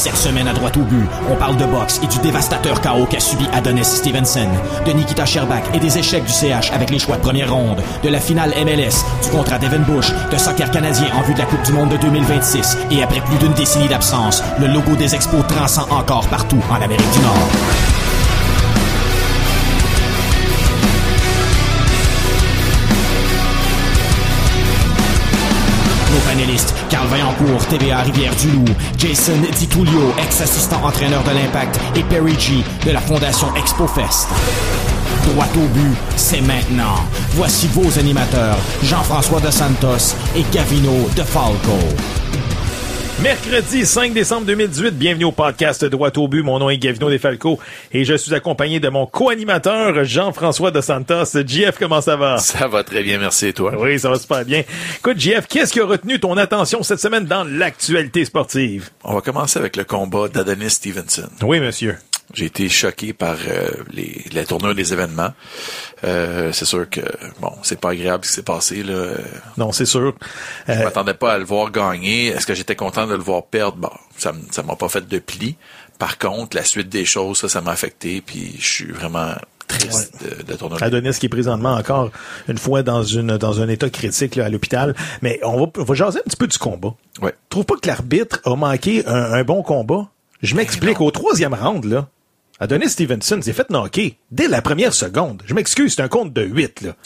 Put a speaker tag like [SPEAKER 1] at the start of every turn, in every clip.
[SPEAKER 1] Cette semaine à droite au but, on parle de boxe et du dévastateur chaos qu'a subi Adonis Stevenson, de Nikita Sherbak et des échecs du CH avec les choix de première ronde, de la finale MLS, du contrat d'Evan Bush, de soccer canadien en vue de la Coupe du Monde de 2026 et après plus d'une décennie d'absence, le logo des expos transcend encore partout en Amérique du Nord. Carl Vaillancourt, TVA Rivière-du-Loup, Jason DiTullio, ex-assistant entraîneur de l'Impact, et Perry G de la Fondation ExpoFest. Droit au but, c'est maintenant. Voici vos animateurs, Jean-François de Santos et Gavino de Falco.
[SPEAKER 2] Mercredi 5 décembre 2018, bienvenue au podcast Droit au but. Mon nom est Gavino Desfalco et je suis accompagné de mon co-animateur Jean-François de Santos. JF, comment ça va?
[SPEAKER 3] Ça va très bien, merci et toi?
[SPEAKER 2] Oui, ça va super bien. Écoute, JF, qu'est-ce qui a retenu ton attention cette semaine dans l'actualité sportive?
[SPEAKER 3] On va commencer avec le combat d'Adonis Stevenson.
[SPEAKER 2] Oui, monsieur.
[SPEAKER 3] J'ai été choqué par euh, les, la tournure des événements. Euh, c'est sûr que bon, c'est pas agréable ce qui s'est passé là.
[SPEAKER 2] Non, c'est sûr.
[SPEAKER 3] Je m'attendais pas à le voir gagner. Est-ce que j'étais content de le voir perdre? Bon, ça ça m'a pas fait de pli. Par contre, la suite des choses, ça, ça m'a affecté. Puis je suis vraiment triste de, de tourner.
[SPEAKER 2] Adonis qui est présentement encore une fois dans une dans un état critique là, à l'hôpital. Mais on va, on va jaser un petit peu du combat.
[SPEAKER 3] Ouais.
[SPEAKER 2] Trouve pas que l'arbitre a manqué un, un bon combat? Je m'explique. Au troisième round, là, Adonis Stevenson s'est fait knocker dès la première seconde. Je m'excuse, c'est un compte de 8, là.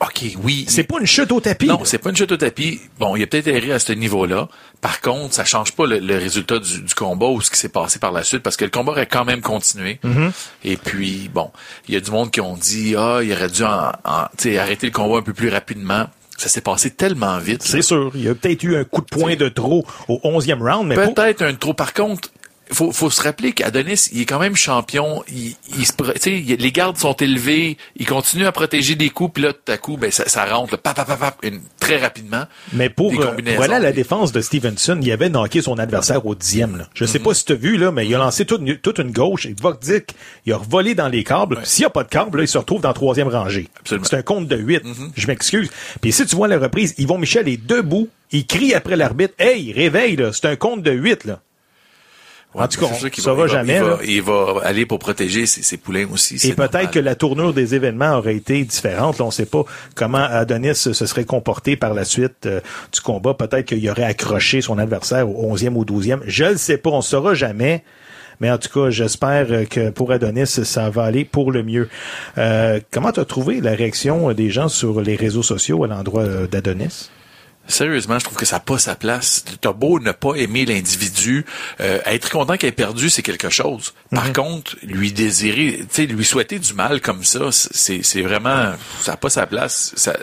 [SPEAKER 3] OK, oui.
[SPEAKER 2] C'est pas une chute au tapis.
[SPEAKER 3] Non, c'est pas une chute au tapis. Bon, il a peut-être erré à ce niveau-là. Par contre, ça change pas le, le résultat du, du, combat ou ce qui s'est passé par la suite parce que le combat aurait quand même continué.
[SPEAKER 2] Mm-hmm.
[SPEAKER 3] Et puis, bon, il y a du monde qui ont dit, ah, il aurait dû en, en, arrêter le combat un peu plus rapidement. Ça s'est passé tellement vite.
[SPEAKER 2] C'est sûr. Il y a peut-être eu un coup de poing de trop au 11e round. mais
[SPEAKER 3] Peut-être un trop. Par contre, faut, faut se rappeler qu'Adonis, il est quand même champion. Il, il se, les gardes sont élevés. Il continue à protéger des coups. Puis là, tout à coup, ben, ça, ça rentre là, pap, pap, pap, une, très rapidement.
[SPEAKER 2] Mais pour, euh, pour aller à la défense de Stevenson, il avait knocké son adversaire au dixième. Là. Je sais
[SPEAKER 3] Mm-hmm.
[SPEAKER 2] pas si tu as vu, là, mais il a lancé toute une, toute une gauche. Et Vokdik, il a revolé dans les câbles.
[SPEAKER 3] Ouais.
[SPEAKER 2] S'il n'y a pas de câble, là, il se retrouve dans la troisième rangée. C'est un compte de huit.
[SPEAKER 3] Mm-hmm.
[SPEAKER 2] Je m'excuse. Puis si tu vois la reprise, Yvon Michel est debout. Il crie après l'arbitre. Hey, réveille. C'est un compte de huit, là.
[SPEAKER 3] Ouais,
[SPEAKER 2] en tout cas, on saura
[SPEAKER 3] il
[SPEAKER 2] jamais,
[SPEAKER 3] Il va, il va aller pour protéger ses, ses poulains aussi.
[SPEAKER 2] Et peut-être que la tournure des événements aurait été différente. Là, on ne sait pas comment Adonis se serait comporté par la suite euh, du combat. Peut-être qu'il aurait accroché son adversaire au 11e ou 12e. Je ne sais pas. On ne saura jamais. Mais en tout cas, j'espère que pour Adonis, ça va aller pour le mieux. Euh, comment tu as trouvé la réaction des gens sur les réseaux sociaux à l'endroit euh, d'Adonis?
[SPEAKER 3] Sérieusement, je trouve que ça n'a pas sa place. T'as beau ne pas aimer l'individu, euh, être content qu'il ait perdu, c'est quelque chose. Par contre, lui désirer, tu sais, lui souhaiter du mal comme ça, c'est, c'est vraiment, ça n'a pas sa place. Ça,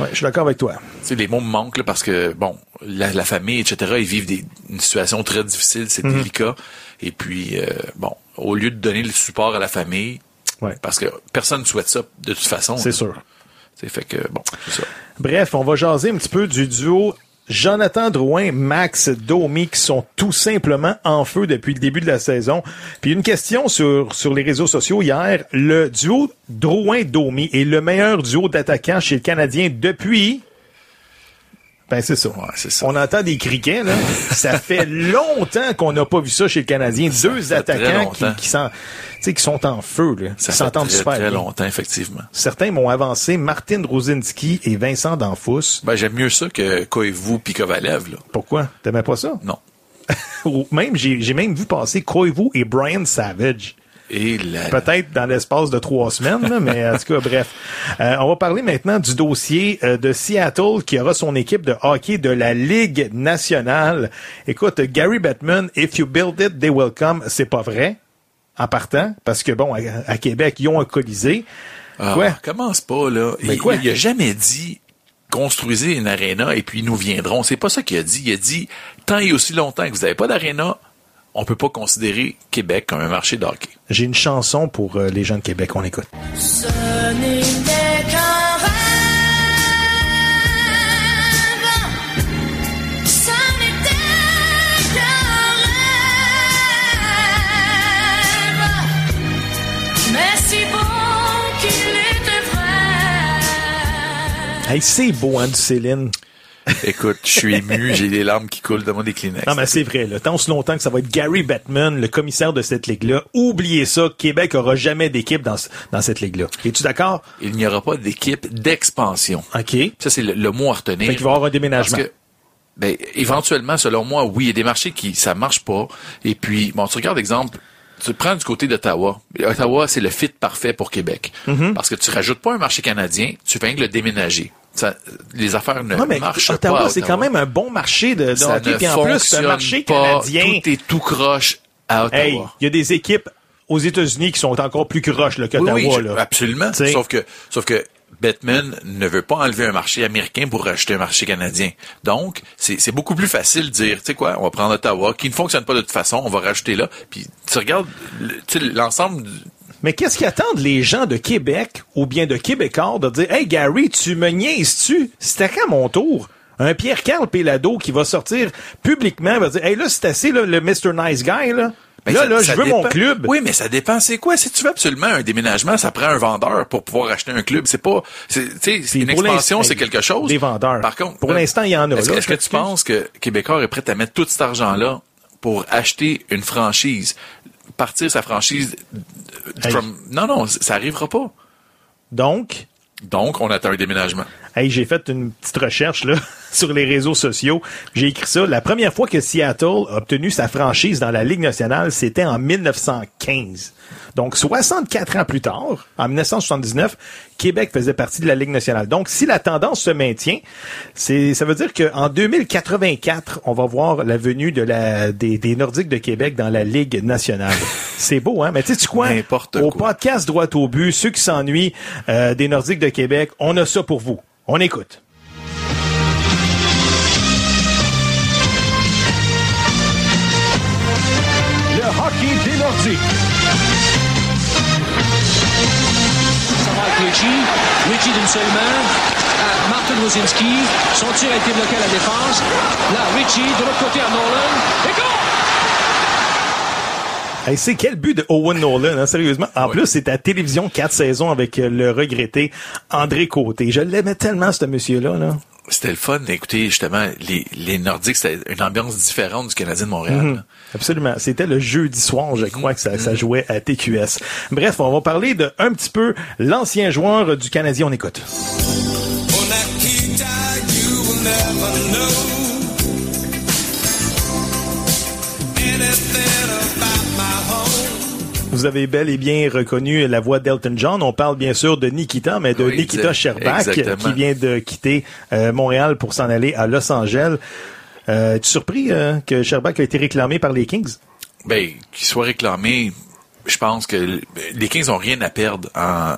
[SPEAKER 2] Ouais, je suis d'accord avec toi.
[SPEAKER 3] tu sais, les mots me manquent là, parce que bon, la, la famille, etc. Ils vivent des, une situation très difficile, c'est délicat. Et puis, euh, bon, au lieu de donner le support à la famille,
[SPEAKER 2] Ouais.
[SPEAKER 3] parce que personne ne souhaite ça de toute façon.
[SPEAKER 2] C'est sûr.
[SPEAKER 3] C'est fait que bon.
[SPEAKER 2] Bref, on va jaser un petit peu du duo Jonathan Drouin, Max Domi, qui sont tout simplement en feu depuis le début de la saison. Puis une question sur, sur les réseaux sociaux hier. Le duo Drouin-Domi est le meilleur duo d'attaquants chez le Canadien depuis... Ben, c'est ça.
[SPEAKER 3] Ouais, c'est ça.
[SPEAKER 2] On entend des criquets, là. ça fait longtemps qu'on n'a pas vu ça chez le Canadien. Deux attaquants qui, qui, sont, tu sais, qui sont en feu, là.
[SPEAKER 3] Ça
[SPEAKER 2] s'entendent
[SPEAKER 3] très,
[SPEAKER 2] super
[SPEAKER 3] très
[SPEAKER 2] bien.
[SPEAKER 3] longtemps, effectivement.
[SPEAKER 2] Certains m'ont avancé Martin Rosinski et Vincent Danfous.
[SPEAKER 3] Ben, j'aime mieux ça que Koivu puis Kovalev, là.
[SPEAKER 2] Pourquoi? T'aimais pas ça?
[SPEAKER 3] Non.
[SPEAKER 2] Même, j'ai j'ai même vu passer Koivu et Brian Savage.
[SPEAKER 3] La...
[SPEAKER 2] Peut-être dans l'espace de trois semaines, là, mais en tout cas, bref. Euh, on va parler maintenant du dossier euh, de Seattle qui aura son équipe de hockey de la Ligue nationale. Écoute, Gary Bettman, if you build it, they will come, c'est pas vrai, en partant, parce que bon, à, à Québec, ils ont un colisée.
[SPEAKER 3] Ah,
[SPEAKER 2] Quoi?
[SPEAKER 3] Commence pas, là.
[SPEAKER 2] Mais
[SPEAKER 3] il,
[SPEAKER 2] quoi?
[SPEAKER 3] il a jamais dit construisez une aréna et puis nous viendrons. C'est pas ça qu'il a dit. Il a dit tant et aussi longtemps que vous n'avez pas d'aréna, on peut pas considérer Québec comme un marché de hockey.
[SPEAKER 2] J'ai une chanson pour euh, les gens de Québec, on écoute.
[SPEAKER 4] Ce n'était qu'un rêve. Ça n'était qu'un rêve. Mais si bon qu'il était vrai.
[SPEAKER 2] Hey, c'est beau, hein, du Céline.
[SPEAKER 3] Écoute, je suis ému, j'ai des larmes qui coulent de mon des Kleenex.
[SPEAKER 2] Non, mais c'est vrai, là. Tant aussi longtemps que ça va être Gary Bettman, le commissaire de cette ligue-là. Oubliez ça, Québec aura jamais d'équipe dans, ce- dans cette ligue-là. Es-tu d'accord?
[SPEAKER 3] Il n'y aura pas d'équipe d'expansion.
[SPEAKER 2] OK. Fait
[SPEAKER 3] Ça, c'est le, le mot à retenir.
[SPEAKER 2] qu'il va y avoir un déménagement.
[SPEAKER 3] Parce que, ben, éventuellement, selon moi, oui, il y a des marchés qui, ça marche pas. Et puis, bon, tu regardes, exemple, tu prends du côté d'Ottawa. Ottawa, c'est le fit parfait pour Québec.
[SPEAKER 2] Mm-hmm.
[SPEAKER 3] Parce que tu rajoutes pas un marché canadien, tu viens que le déménager. Ça, les affaires ne
[SPEAKER 2] Ouais, mais
[SPEAKER 3] marchent pas.
[SPEAKER 2] Ottawa, c'est quand même un bon marché de, de
[SPEAKER 3] ça
[SPEAKER 2] hockey.
[SPEAKER 3] ne
[SPEAKER 2] Puis en plus, c'est un marché
[SPEAKER 3] pas.
[SPEAKER 2] canadien.
[SPEAKER 3] Tout est tout croche à Ottawa.
[SPEAKER 2] Hey, il y a des équipes aux États-Unis qui sont encore plus croches là, qu'Ottawa.
[SPEAKER 3] oui, absolument.
[SPEAKER 2] T'sais.
[SPEAKER 3] Sauf que, sauf que Batman ne veut pas enlever un marché américain pour rajouter un marché canadien. Donc, c'est beaucoup plus facile de dire, tu sais quoi, on va prendre Ottawa, qui ne fonctionne pas de toute façon, on va rajouter là. Puis tu regardes l'ensemble.
[SPEAKER 2] Mais qu'est-ce qu'attendent les gens de Québec ou bien de Québécois de dire Hey Gary, tu me niaises-tu? C'était quand mon tour? Un Pierre-Carl Pélado qui va sortir publiquement va dire Hey là, c'est assez là, le Mr. Nice Guy là.
[SPEAKER 3] Ben,
[SPEAKER 2] là,
[SPEAKER 3] ça-
[SPEAKER 2] là, je veux mon club.
[SPEAKER 3] Oui, mais ça dépend. C'est quoi? Si tu veux absolument un déménagement, ça prend un vendeur pour pouvoir acheter un club. C'est pas, c'est, tu sais, une expansion, c'est quelque chose.
[SPEAKER 2] des vendeurs.
[SPEAKER 3] Par contre,
[SPEAKER 2] Pour l'instant, il y en a,
[SPEAKER 3] Est-ce, que tu penses que Québécois est prêt à mettre tout cet argent-là pour acheter une franchise, partir sa franchise
[SPEAKER 2] Hey.
[SPEAKER 3] from- Non, non, ça arrivera pas.
[SPEAKER 2] Donc,
[SPEAKER 3] Donc, on attend un déménagement.
[SPEAKER 2] Hey, j'ai fait une petite recherche là sur les réseaux sociaux. J'ai écrit ça. La première fois que Seattle a obtenu sa franchise dans la Ligue nationale, c'était en 1915. Donc 64 ans plus tard, en 1979, Québec faisait partie de la Ligue nationale. Donc si la tendance se maintient, c'est ça veut dire qu'en 2084, on va voir la venue de la des, des Nordiques de Québec dans la Ligue nationale. c'est beau hein, mais tu sais tu quoi
[SPEAKER 3] N'importe
[SPEAKER 2] Au
[SPEAKER 3] quoi.
[SPEAKER 2] podcast droit au but, ceux qui s'ennuient euh, des Nordiques de Québec, on a ça pour vous. On écoute. Le hockey des Nordiques.
[SPEAKER 5] Ça va avec Richie. Richie d'une seule main. À Martin Wozinski. Son tir a été bloqué à la défense. Là, Richie, de l'autre côté à Nolan. Et goal!
[SPEAKER 2] Hey, c'est quel but de Owen Nolan, hein, sérieusement? En plus, c'est à télévision quatre saisons avec euh, le regretté André Côté. Je l'aimais tellement, ce monsieur-là. Là.
[SPEAKER 3] C'était le fun d'écouter justement les, les Nordiques. C'était une ambiance différente du Canadien de Montréal.
[SPEAKER 2] Mhm. Absolument. C'était le jeudi soir, je crois que ça, ça jouait à TQS. Bref, on va parler de un petit peu l'ancien joueur du Canadien. On écoute. Vous avez bel et bien reconnu la voix d'Elton John. On parle bien sûr de Nikita, mais de
[SPEAKER 3] Oui,
[SPEAKER 2] Nikita Sherbak,
[SPEAKER 3] exactement.
[SPEAKER 2] qui vient de quitter euh, Montréal pour s'en aller à Los Angeles. Euh, tu surpris euh, que Sherbak a été réclamé par les Kings?
[SPEAKER 3] Ben, qu'il soit réclamé, je pense que les Kings ont rien à perdre en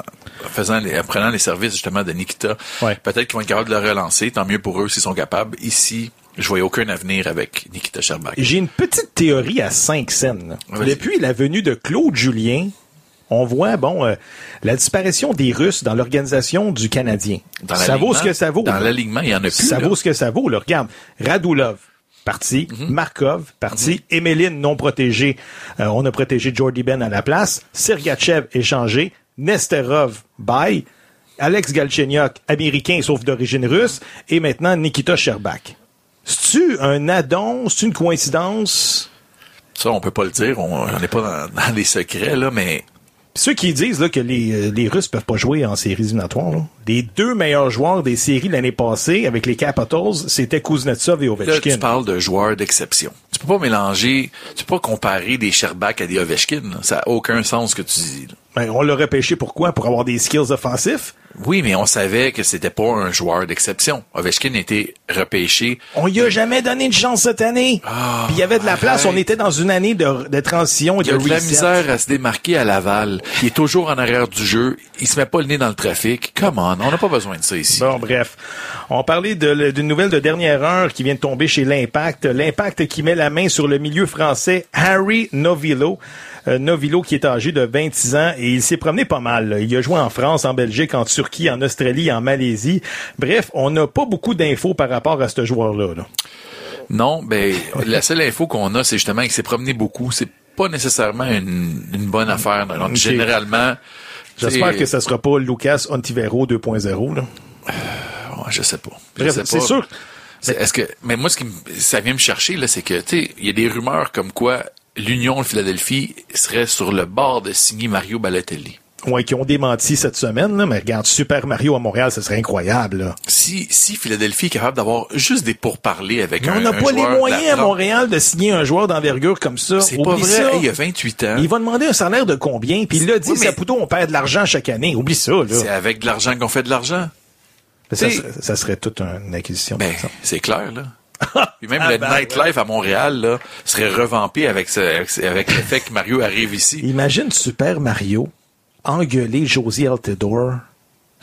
[SPEAKER 3] faisant les- en prenant les services justement de Nikita.
[SPEAKER 2] Ouais.
[SPEAKER 3] Peut-être qu'ils vont être capables de le relancer, tant mieux pour eux s'ils sont capables. Ici, je voyais aucun avenir avec Nikita Sherbak.
[SPEAKER 2] J'ai une petite théorie à cinq scènes. là. Depuis la venue de Claude Julien, on voit bon euh, la disparition des Russes dans l'organisation du Canadien.
[SPEAKER 3] Dans
[SPEAKER 2] ça vaut ce que ça vaut.
[SPEAKER 3] Dans l'alignement, il y en a plus.
[SPEAKER 2] ça
[SPEAKER 3] là.
[SPEAKER 2] vaut ce que ça vaut. Là. Regarde, Radulov, parti.
[SPEAKER 3] Mhm.
[SPEAKER 2] Markov, parti. Emeline, non protégé. Euh, on a protégé Jordy Ben à la place. Sergachev, échangé. Nesterov, bye. Alex Galchenyuk, américain sauf d'origine russe. Et maintenant, Nikita Sherbak. C'est-tu un addon? C'est une coïncidence?
[SPEAKER 3] Ça, on peut pas le dire. On n'est pas dans, dans les secrets, là, mais
[SPEAKER 2] Ceux qui disent là, que les, euh, les Russes peuvent pas jouer en séries éliminatoires, là. les deux meilleurs joueurs des séries l'année passée avec les Capitals, c'était Kuznetsov et
[SPEAKER 3] là,
[SPEAKER 2] Ovechkin.
[SPEAKER 3] tu parles de joueurs d'exception. Tu peux pas mélanger, tu peux pas comparer des Sherbak à des Ovechkin. là. Ça a aucun sens ce que tu dis. là.
[SPEAKER 2] Ben, on l'aurait pêché pourquoi? Pour avoir des skills offensifs?
[SPEAKER 3] Oui, mais on savait que c'était pas un joueur d'exception. Ovechkin était repêché.
[SPEAKER 2] On y a jamais donné une chance cette année.
[SPEAKER 3] Ah,
[SPEAKER 2] Puis il y avait de la place. On était dans une année de, de transition et
[SPEAKER 3] Il
[SPEAKER 2] de
[SPEAKER 3] a de la misère à se démarquer à Laval. Il est toujours en arrière du jeu. Il se met pas le nez dans le trafic. Come on, on n'a pas besoin de ça ici.
[SPEAKER 2] Bon, bref. On parlait de- d'une nouvelle de dernière heure qui vient de tomber chez l'Impact. L'Impact qui met la main sur le milieu français Harry Novillo. Euh, Novillo qui est âgé de 26 ans et il s'est promené pas mal. là. Il a joué en France, en Belgique, en Turquie, en Australie, en Malaisie. Bref, on n'a pas beaucoup d'infos par rapport à ce joueur-là. là.
[SPEAKER 3] Non, ben la seule info qu'on a, c'est justement qu'il s'est promené beaucoup. C'est pas nécessairement une, une bonne affaire. Donc, généralement,
[SPEAKER 2] J'espère que ça sera pas Lucas Ontivero 2.0. là.
[SPEAKER 3] Ouais, je sais pas. Je
[SPEAKER 2] Bref,
[SPEAKER 3] sais
[SPEAKER 2] c'est sûr.
[SPEAKER 3] Est-ce que, mais moi, ce qui ça vient me chercher, là, c'est que, tu sais, il y a des rumeurs comme quoi l'Union de Philadelphie serait sur le bord de signer Mario Balotelli.
[SPEAKER 2] Ouais, qui ont démenti cette semaine, là, mais regarde, Super Mario à Montréal, ce serait incroyable, là.
[SPEAKER 3] Si, si Philadelphie est capable d'avoir juste des pourparlers avec
[SPEAKER 2] Mais
[SPEAKER 3] un
[SPEAKER 2] on n'a pas les moyens à Montréal de signer un joueur d'envergure comme ça.
[SPEAKER 3] C'est pas vrai.
[SPEAKER 2] ça.
[SPEAKER 3] Hey, il y a 28 ans.
[SPEAKER 2] Il va demander un salaire de combien? Puis il l'a dit,
[SPEAKER 3] Oui, mais-
[SPEAKER 2] Saputo, on perd de l'argent chaque année. Oublie ça,
[SPEAKER 3] C'est
[SPEAKER 2] là.
[SPEAKER 3] avec de l'argent qu'on fait de l'argent.
[SPEAKER 2] Ça, serait- ça serait toute une acquisition.
[SPEAKER 3] Ben, c'est clair, là. Puis même
[SPEAKER 2] Ah,
[SPEAKER 3] le
[SPEAKER 2] ben,
[SPEAKER 3] nightlife à Montréal, là, serait revampé avec, ce- avec, avec le fait que Mario arrive ici.
[SPEAKER 2] Imagine Super Mario engueuler Josie Altidore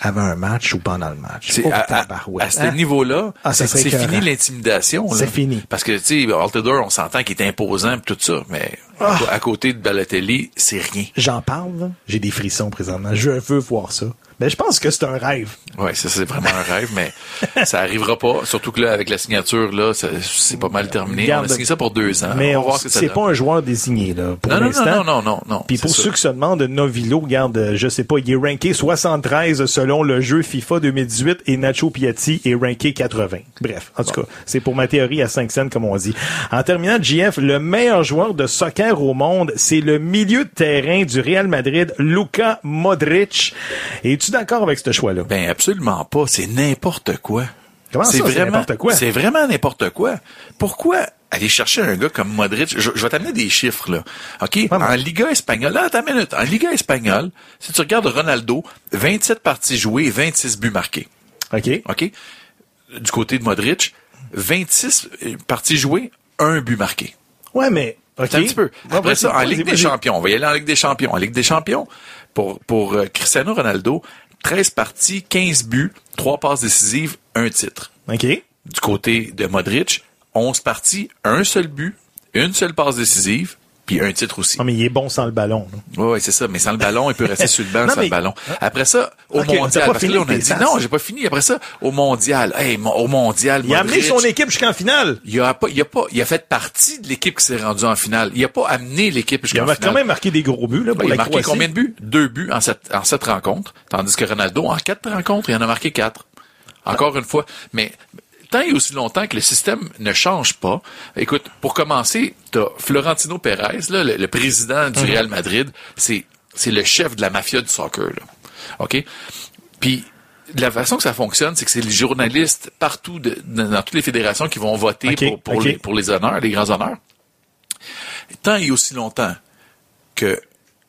[SPEAKER 2] avant un match ou pendant le match.
[SPEAKER 3] C'est
[SPEAKER 2] Oh,
[SPEAKER 3] à, à-
[SPEAKER 2] tabarouette,
[SPEAKER 3] à ce
[SPEAKER 2] hein?
[SPEAKER 3] niveau-là,
[SPEAKER 2] Ah,
[SPEAKER 3] c'est fini l'intimidation. là.
[SPEAKER 2] C'est fini.
[SPEAKER 3] Parce que, tu sais, Altidore, on s'entend qu'il est imposant pis tout ça, mais
[SPEAKER 2] Ah.
[SPEAKER 3] à côté de Balotelli, c'est rien.
[SPEAKER 2] J'en parle, là. j'ai des frissons présentement. Je veux voir ça. Mais je pense que c'est un rêve.
[SPEAKER 3] Ouais, ça c'est vraiment un rêve, mais ça arrivera pas. Surtout que là, avec la signature, là, c'est pas mal terminé. On a signé ça pour deux ans.
[SPEAKER 2] Mais
[SPEAKER 3] on
[SPEAKER 2] on-
[SPEAKER 3] va voir ce que ça
[SPEAKER 2] c'est pas un joueur désigné, là, pour
[SPEAKER 3] Non, non, non, non, non, non.
[SPEAKER 2] Puis pour
[SPEAKER 3] ça.
[SPEAKER 2] ceux qui se demandent, Novilo, regarde, je sais pas, il est ranké 73 selon le jeu FIFA 2018 et Nacho Piatti est ranké 80. Bref, en tout cas, c'est pour ma théorie à 5 cents, comme on dit. En terminant, JF, le meilleur joueur de soccer au monde, c'est le milieu de terrain du Real Madrid, Luka Modric. Es-tu d'accord avec ce choix-là?
[SPEAKER 3] Ben absolument pas. C'est n'importe quoi.
[SPEAKER 2] Comment ça, c'est n'importe quoi?
[SPEAKER 3] C'est vraiment n'importe quoi. Pourquoi aller chercher un gars comme Modric? Je, je vais t'amener des chiffres, là. OK? En Liga espagnole, là, attends une minute. En Liga espagnole, si tu regardes Ronaldo, 27 parties jouées, 26 buts marqués.
[SPEAKER 2] OK.
[SPEAKER 3] OK? Du côté de Modric, 26 parties jouées, un but marqué.
[SPEAKER 2] Ouais, mais, OK.
[SPEAKER 3] Attends Un petit peu. Après ça, en Ligue des. Champions, on va y aller en Ligue des Champions. En Ligue des Champions, pour, pour euh, Cristiano Ronaldo, 13 parties, 15 buts, 3 passes décisives, un titre.
[SPEAKER 2] OK.
[SPEAKER 3] Du côté de Modric, 11 parties, un seul but, une seule passe décisive, puis un titre aussi.
[SPEAKER 2] Non, mais il est bon sans le ballon. là.
[SPEAKER 3] Ouais, c'est ça. Mais sans le ballon, il peut rester sur le banc
[SPEAKER 2] Non,
[SPEAKER 3] sans
[SPEAKER 2] mais-
[SPEAKER 3] le ballon. Après ça, au mondial, parce que là, on a dit, non, j'ai pas fini. Après ça, au mondial, hey, au mondial,
[SPEAKER 2] Il a amené son équipe jusqu'en finale.
[SPEAKER 3] il a pas, il a pas, il a fait partie de l'équipe qui s'est rendue en finale. Il a pas amené l'équipe
[SPEAKER 2] Il
[SPEAKER 3] jusqu'en
[SPEAKER 2] a
[SPEAKER 3] finale.
[SPEAKER 2] quand même marqué des gros buts, là, pour
[SPEAKER 3] il a marqué
[SPEAKER 2] Croatie.
[SPEAKER 3] combien de buts? Deux buts en sept, en sept rencontres. Tandis que Ronaldo, en quatre rencontres, il en a marqué quatre. Encore une fois. Mais, tant et aussi longtemps que le système ne change pas. Écoute, pour commencer, t'as Florentino Pérez, là, le, le président
[SPEAKER 2] Mhm.
[SPEAKER 3] du Real Madrid. C'est, c'est le chef de la mafia du soccer, là. OK? Puis, de la façon que ça fonctionne, c'est que c'est les journalistes partout, de- dans toutes les fédérations qui vont voter pour, les, pour les honneurs, les grands honneurs. Tant et aussi longtemps que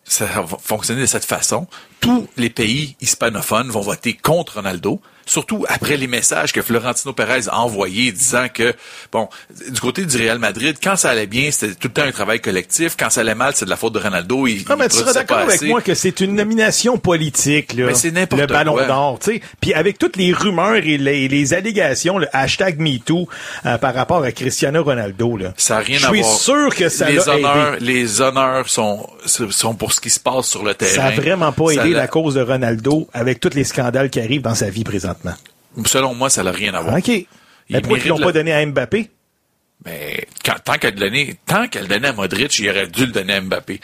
[SPEAKER 3] ça va fonctionner de cette façon, tous les pays hispanophones vont voter contre Ronaldo, surtout après les messages que Florentino Pérez a envoyés disant que, bon, du côté du Real Madrid, quand ça allait bien, c'était tout le temps un travail collectif. Quand ça allait mal, c'est de la faute de Ronaldo. Il,
[SPEAKER 2] Ah, mais
[SPEAKER 3] il
[SPEAKER 2] tu seras d'accord avec moi que c'est une nomination politique, là.
[SPEAKER 3] Mais c'est n'importe
[SPEAKER 2] Le ballon d'or, tu sais. Puis avec toutes les rumeurs et les, les allégations, le hashtag MeToo, euh, par rapport à Cristiano Ronaldo, là.
[SPEAKER 3] Ça n'a rien
[SPEAKER 2] Je
[SPEAKER 3] à
[SPEAKER 2] suis
[SPEAKER 3] voir.
[SPEAKER 2] sûr que ça
[SPEAKER 3] les honneurs,
[SPEAKER 2] aidé.
[SPEAKER 3] les honneurs sont, sont pour ce qui se passe sur le terrain.
[SPEAKER 2] Ça a vraiment pas
[SPEAKER 3] Ça
[SPEAKER 2] aidé
[SPEAKER 3] l'a-
[SPEAKER 2] cause de Ronaldo avec tous les scandales qui arrivent dans sa vie présentement?
[SPEAKER 3] Selon moi, ça n'a rien à voir.
[SPEAKER 2] OK. Mais
[SPEAKER 3] Il
[SPEAKER 2] pourquoi ils l'ont pas donné à Mbappé?
[SPEAKER 3] Mais quand, tant qu'elle le donnait, tant qu'elle le donnait à Modric, il aurait dû le donner à Mbappé.